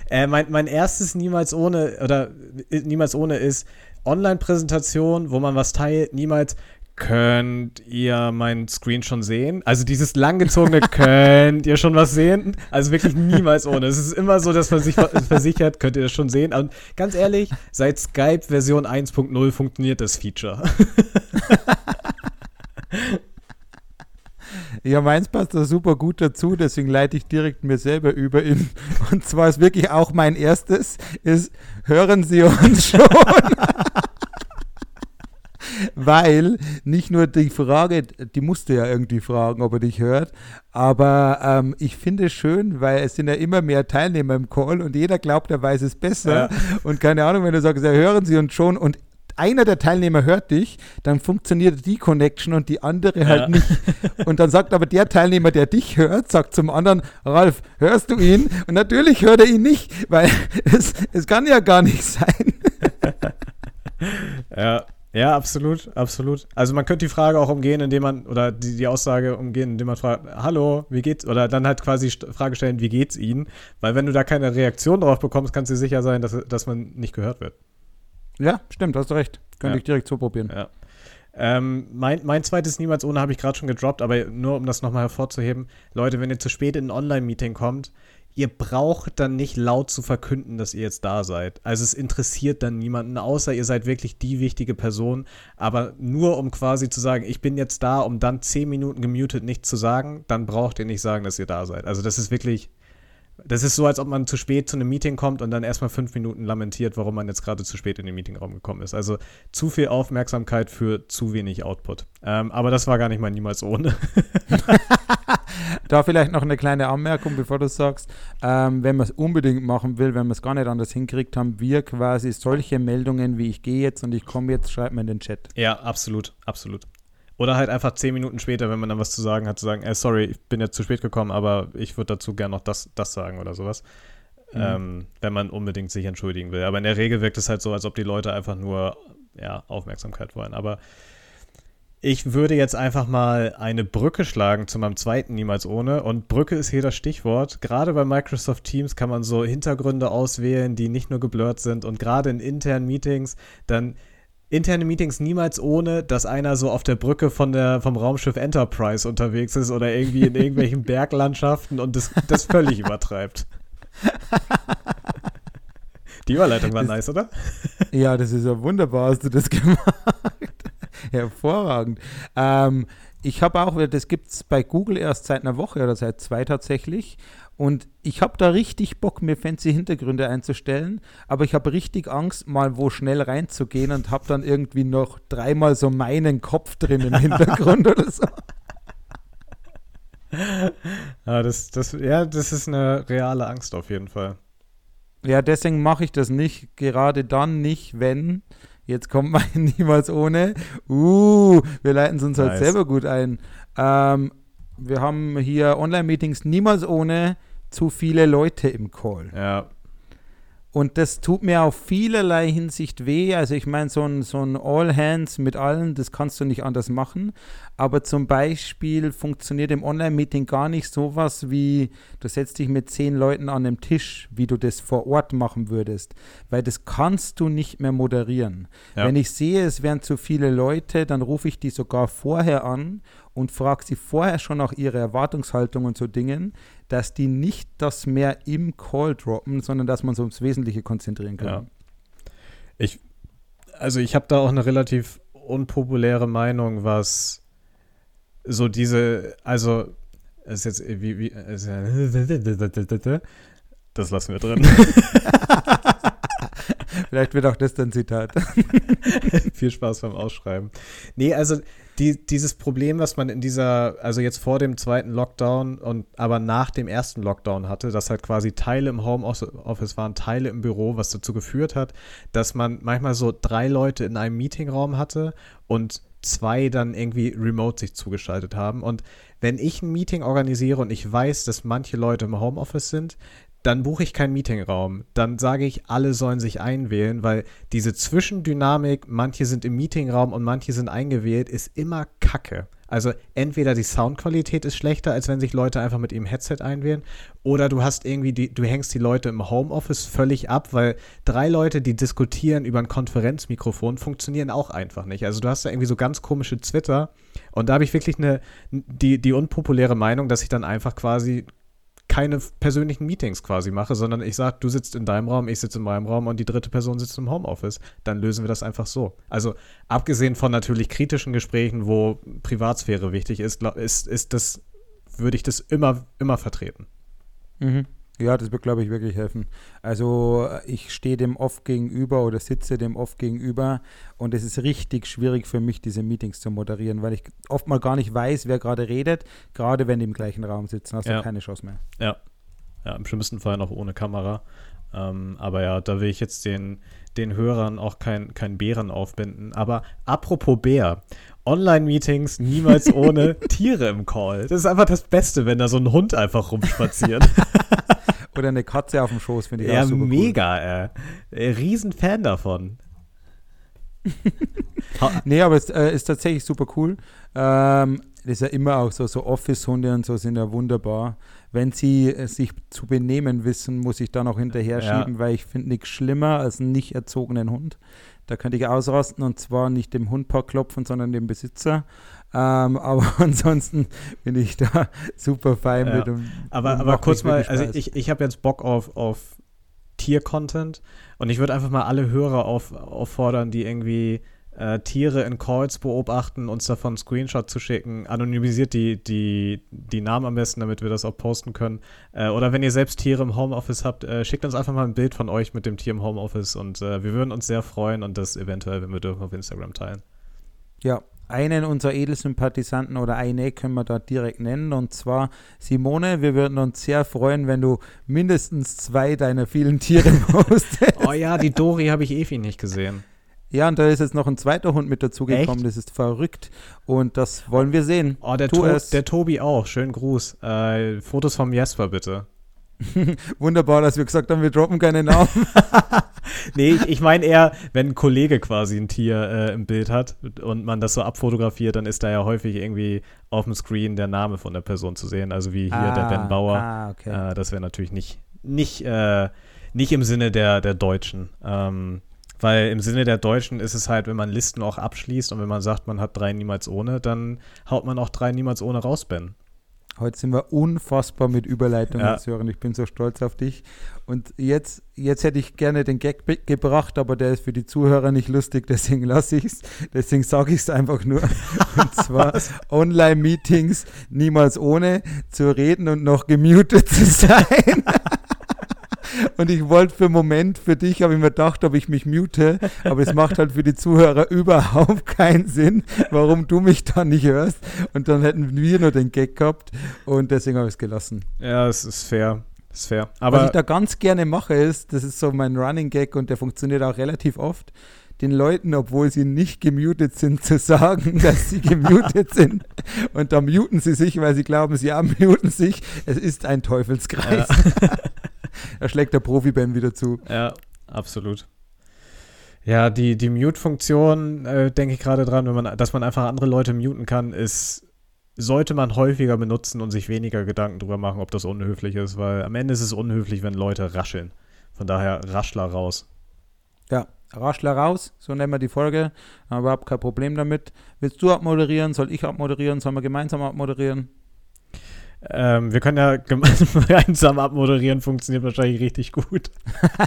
äh, mein, mein erstes niemals ohne oder äh, niemals ohne ist Online-Präsentation, wo man was teilt, niemals könnt ihr meinen Screen schon sehen? Also dieses langgezogene [LAUGHS] könnt ihr schon was sehen? Also wirklich niemals ohne. Es ist immer so, dass man sich ver- versichert, könnt ihr das schon sehen. Und ganz ehrlich, seit Skype Version 1.0 funktioniert das Feature. [LAUGHS] Ja, meins passt da super gut dazu, deswegen leite ich direkt mir selber über in. Und zwar ist wirklich auch mein erstes, ist, hören Sie uns schon. [LAUGHS] [LAUGHS] Weil nicht nur die Frage, die musste ja irgendwie fragen, ob er dich hört, aber ähm, ich finde es schön, weil es sind ja immer mehr Teilnehmer im Call und jeder glaubt, er weiß es besser. Ja. Und keine Ahnung, wenn du sagst, ja, hören Sie uns schon und einer der Teilnehmer hört dich, dann funktioniert die Connection und die andere halt Ja. nicht. Und dann sagt aber der Teilnehmer, der dich hört, sagt zum anderen, Ralf, hörst du ihn? Und natürlich hört er ihn nicht, weil [LAUGHS] es, es kann ja gar nicht sein. [LAUGHS] Ja, ja, absolut, absolut. Also man könnte die Frage auch umgehen, indem man, oder die, die Aussage umgehen, indem man fragt, hallo, wie geht's? Oder dann halt quasi st- Frage stellen, wie geht's Ihnen? Weil wenn du da keine Reaktion drauf bekommst, kannst du sicher sein, dass, dass man nicht gehört wird. Ja, stimmt, hast du recht. Könnte Ja. ich direkt so probieren. Ja. Ähm, mein, mein zweites Niemals ohne habe ich gerade schon gedroppt, aber nur um das nochmal hervorzuheben. Leute, wenn ihr zu spät in ein Online-Meeting kommt, ihr braucht dann nicht laut zu verkünden, dass ihr jetzt da seid. Also es interessiert dann niemanden, außer ihr seid wirklich die wichtige Person. Aber nur um quasi zu sagen, ich bin jetzt da, um dann zehn Minuten gemutet nichts zu sagen, dann braucht ihr nicht sagen, dass ihr da seid. Also das ist wirklich, das ist so, als ob man zu spät zu einem Meeting kommt und dann erstmal fünf Minuten lamentiert, warum man jetzt gerade zu spät in den Meetingraum gekommen ist. Also zu viel Aufmerksamkeit für zu wenig Output. Ähm, aber das war gar nicht mal niemals ohne. [LAUGHS] Da vielleicht noch eine kleine Anmerkung, bevor du sagst. Ähm, wenn man es unbedingt machen will, wenn man es gar nicht anders hinkriegt, haben wir quasi solche Meldungen wie ich gehe jetzt und ich komme jetzt, schreibt mir in den Chat. Ja, absolut, absolut. Oder halt einfach zehn Minuten später, wenn man dann was zu sagen hat, zu sagen, äh, sorry, ich bin jetzt zu spät gekommen, aber ich würde dazu gerne noch das, das sagen oder sowas. Mhm. Ähm, wenn man unbedingt sich entschuldigen will. Aber in der Regel wirkt es halt so, als ob die Leute einfach nur ja, Aufmerksamkeit wollen. Aber ich würde jetzt einfach mal eine Brücke schlagen zu meinem zweiten Niemals ohne. Und Brücke ist hier das Stichwort. Gerade bei Microsoft Teams kann man so Hintergründe auswählen, die nicht nur geblurrt sind. Und gerade in internen Meetings, dann interne Meetings niemals ohne, dass einer so auf der Brücke von der, vom Raumschiff Enterprise unterwegs ist oder irgendwie in irgendwelchen [LAUGHS] Berglandschaften und das, das völlig übertreibt. Die Überleitung war das, nice, oder? Ja, das ist ja wunderbar, hast du das gemacht. Hervorragend. Ähm, ich habe auch, das gibt es bei Google erst seit einer Woche oder seit zwei tatsächlich. Und ich habe da richtig Bock, mir fancy Hintergründe einzustellen, aber ich habe richtig Angst, mal wo schnell reinzugehen und habe dann irgendwie noch dreimal so meinen Kopf drin im Hintergrund oder so. Ja das, das, ja, das ist eine reale Angst auf jeden Fall. Ja, deswegen mache ich das nicht, gerade dann nicht, wenn Jetzt kommt mein [LAUGHS] niemals ohne. Uh, wir leiten es uns halt nice. halt selber gut ein. Ähm, wir haben hier Online-Meetings niemals ohne zu viele Leute im Call. Ja. Und das tut mir auf vielerlei Hinsicht weh. Also ich meine, so ein, so ein All Hands mit allen, das kannst du nicht anders machen. Aber zum Beispiel funktioniert im Online-Meeting gar nicht sowas wie, du setzt dich mit zehn Leuten an einem Tisch, wie du das vor Ort machen würdest. Weil das kannst du nicht mehr moderieren. Ja. Wenn ich sehe, es wären zu viele Leute, dann rufe ich die sogar vorher an und frage sie vorher schon nach ihrer Erwartungshaltung und so Dingen, dass die nicht das mehr im Call droppen, sondern dass man so ums Wesentliche konzentrieren kann. Ja. Ich, also ich habe da auch eine relativ unpopuläre Meinung, was so diese, also ist jetzt wie, wie ist ja, [LAUGHS] das lassen wir drin. [LAUGHS] Vielleicht wird auch das dann Zitat. [LAUGHS] Viel Spaß beim Ausschreiben. Nee, also die, dieses Problem, was man in dieser, also jetzt vor dem zweiten Lockdown und aber nach dem ersten Lockdown hatte, dass halt quasi Teile im Homeoffice waren, Teile im Büro, was dazu geführt hat, dass man manchmal so drei Leute in einem Meetingraum hatte und zwei dann irgendwie remote sich zugeschaltet haben. Und wenn ich ein Meeting organisiere und ich weiß, dass manche Leute im Homeoffice sind, dann buche ich keinen Meetingraum. Dann sage ich, alle sollen sich einwählen, weil diese Zwischendynamik, manche sind im Meetingraum und manche sind eingewählt, ist immer Kacke. Also entweder die Soundqualität ist schlechter, als wenn sich Leute einfach mit ihrem Headset einwählen, oder du hast irgendwie die, du hängst die Leute im Homeoffice völlig ab, weil drei Leute, die diskutieren über ein Konferenzmikrofon, funktionieren auch einfach nicht. Also du hast da irgendwie so ganz komische Twitter und da habe ich wirklich eine, die, die unpopuläre Meinung, dass ich dann einfach quasi keine persönlichen Meetings quasi mache, sondern ich sage, du sitzt in deinem Raum, ich sitze in meinem Raum und die dritte Person sitzt im Homeoffice. Dann lösen wir das einfach so. Also abgesehen von natürlich kritischen Gesprächen, wo Privatsphäre wichtig ist, ist, ist das, würde ich das immer, immer vertreten. Mhm. Ja, das wird, glaube ich, wirklich helfen. Also ich stehe dem oft gegenüber oder sitze dem oft gegenüber und es ist richtig schwierig für mich, diese Meetings zu moderieren, weil ich oft mal gar nicht weiß, wer gerade redet, gerade wenn die im gleichen Raum sitzen, hast du ja. keine Chance mehr. Ja. Ja, im schlimmsten Fall noch ohne Kamera. Ähm, aber ja, da will ich jetzt den, den Hörern auch kein, kein Bären aufbinden. Aber apropos Bär, Online-Meetings niemals ohne [LAUGHS] Tiere im Call. Das ist einfach das Beste, wenn da so ein Hund einfach rumspaziert. [LAUGHS] Oder eine Katze auf dem Schoß, finde ich ja, auch super mega, cool. äh. Riesenfan davon. [LAUGHS] nee, aber es äh, ist tatsächlich super cool. Ähm, das ist ja immer auch so, so Office-Hunde und so sind ja wunderbar. Wenn sie äh, sich zu benehmen wissen, muss ich dann auch hinterher schieben, ja. weil ich finde nichts schlimmer als einen nicht erzogenen Hund. Da könnte ich ausrasten und zwar nicht dem Hundpark klopfen, sondern dem Besitzer. Ähm, [LAUGHS] aber ansonsten bin ich da super fein ja. mit. Und, aber und aber kurz mal, also ich, ich habe jetzt Bock auf, auf Tier-Content und ich würde einfach mal alle Hörer auf, auffordern, die irgendwie äh, Tiere in Calls beobachten, uns davon einen Screenshot zu schicken. Anonymisiert die, die, die Namen am besten, damit wir das auch posten können. Äh, oder wenn ihr selbst Tiere im Homeoffice habt, äh, schickt uns einfach mal ein Bild von euch mit dem Tier im Homeoffice und äh, wir würden uns sehr freuen und das eventuell, wenn wir dürfen, auf Instagram teilen. Ja, einen unserer Edelsympathisanten oder eine können wir da direkt nennen und zwar Simone. Wir würden uns sehr freuen, wenn du mindestens zwei deiner vielen Tiere [LAUGHS] postest. Oh ja, die Dori habe ich ewig nicht gesehen. Ja, und da ist jetzt noch ein zweiter Hund mit dazugekommen. Das ist verrückt und das wollen wir sehen. Oh, der, Tu to es. der Tobi auch. Schönen Gruß. Äh, Fotos vom Jesper bitte. [LAUGHS] Wunderbar, dass wir gesagt haben, wir droppen keine Namen. [LAUGHS] Nee, ich, ich meine eher, wenn ein Kollege quasi ein Tier äh, im Bild hat und man das so abfotografiert, dann ist da ja häufig irgendwie auf dem Screen der Name von der Person zu sehen. Also wie hier der Ben Bauer. Ah, okay. Äh, das wäre natürlich nicht, nicht, äh, nicht im Sinne der, der Deutschen. Ähm, weil im Sinne der Deutschen ist es halt, wenn man Listen auch abschließt und wenn man sagt, man hat drei niemals ohne, dann haut man auch drei niemals ohne raus, Ben. Heute sind wir unfassbar mit Überleitungen, Ja. Sören. Ich bin so stolz auf dich. Und jetzt, jetzt hätte ich gerne den Gag gebracht, aber der ist für die Zuhörer nicht lustig, deswegen lasse ich es. Deswegen sage ich es einfach nur. [LAUGHS] Und zwar Online-Meetings niemals ohne zu reden und noch gemutet zu sein. [LAUGHS] Und ich wollte für einen Moment für dich, habe ich mir gedacht, ob ich mich mute, aber es macht halt für die Zuhörer [LAUGHS] überhaupt keinen Sinn, warum du mich da nicht hörst. Und dann hätten wir nur den Gag gehabt und deswegen habe ich es gelassen. Ja, es ist fair. Ist fair. Was ich Aber da ganz gerne mache, ist, das ist so mein Running Gag und der funktioniert auch relativ oft, den Leuten, obwohl sie nicht gemutet sind, zu sagen, [LAUGHS] dass sie gemutet sind. Und da muten sie sich, weil sie glauben, sie haben muten sich. Es ist ein Teufelskreis. [LAUGHS] da schlägt der Profi-Ben wieder zu. Ja, absolut. Ja, die, die Mute-Funktion, äh, denke ich gerade dran, wenn man, dass man einfach andere Leute muten kann, ist, sollte man häufiger benutzen und sich weniger Gedanken drüber machen, ob das unhöflich ist, weil am Ende ist es unhöflich, wenn Leute rascheln. Von daher Raschler raus. Ja, Raschler raus, so nennen wir die Folge. Haben überhaupt kein Problem damit. Willst du abmoderieren? Soll ich abmoderieren? Sollen wir gemeinsam abmoderieren? Ähm, wir können ja [LAUGHS] gemeinsam abmoderieren, funktioniert wahrscheinlich richtig gut.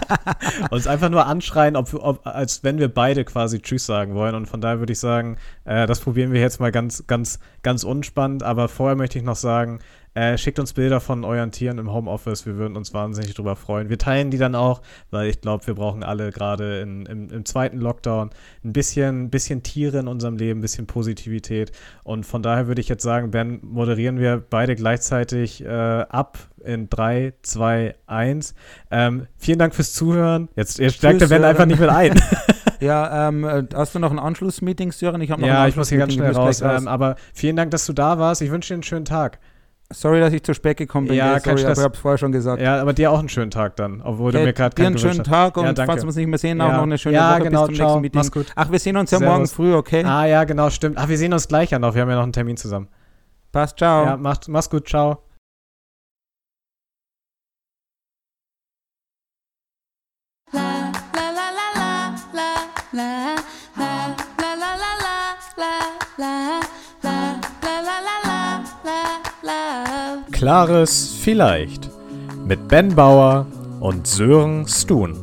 [LAUGHS] Uns einfach nur anschreien, ob, ob, als wenn wir beide quasi Tschüss sagen wollen. Und von daher würde ich sagen, äh, das probieren wir jetzt mal ganz, ganz, ganz unspannend. Aber vorher möchte ich noch sagen, äh, schickt uns Bilder von euren Tieren im Homeoffice. Wir würden uns wahnsinnig drüber freuen. Wir teilen die dann auch, weil ich glaube, wir brauchen alle gerade im, zweiten Lockdown ein bisschen, bisschen Tiere in unserem Leben, ein bisschen Positivität. Und von daher würde ich jetzt sagen, Ben, moderieren wir beide gleichzeitig äh, ab in 3, 2, 1. Ähm, vielen Dank fürs Zuhören. Jetzt, jetzt steigt der Ben einfach nicht mit ein. [LAUGHS] Ja, ähm, äh, hast du noch ein Anschlussmeeting, Sören? Ich habe noch ja, ich muss hier ganz schnell raus. gleich Ähm, aber vielen Dank, dass du da warst. Ich wünsche dir einen schönen Tag. Sorry, dass ich zu spät gekommen bin. Ja, Sorry, aber ich habe es vorher schon gesagt. Ja, aber dir auch einen schönen Tag dann, obwohl du mir gerade dir einen schönen. Tag und Ja, falls wir uns nicht mehr sehen, auch noch eine schöne Ja, Woche genau, bis zum ciao. nächsten Meeting. Mach's gut. Ach, wir sehen uns ja Servus. morgen früh, okay? Ah ja, genau, stimmt. Ach, wir sehen uns gleich ja noch. Wir haben ja noch einen Termin zusammen. Passt, ciao. Ja, macht, mach's gut, ciao. Klares Vielleicht mit Ben Bauer und Sören Stun.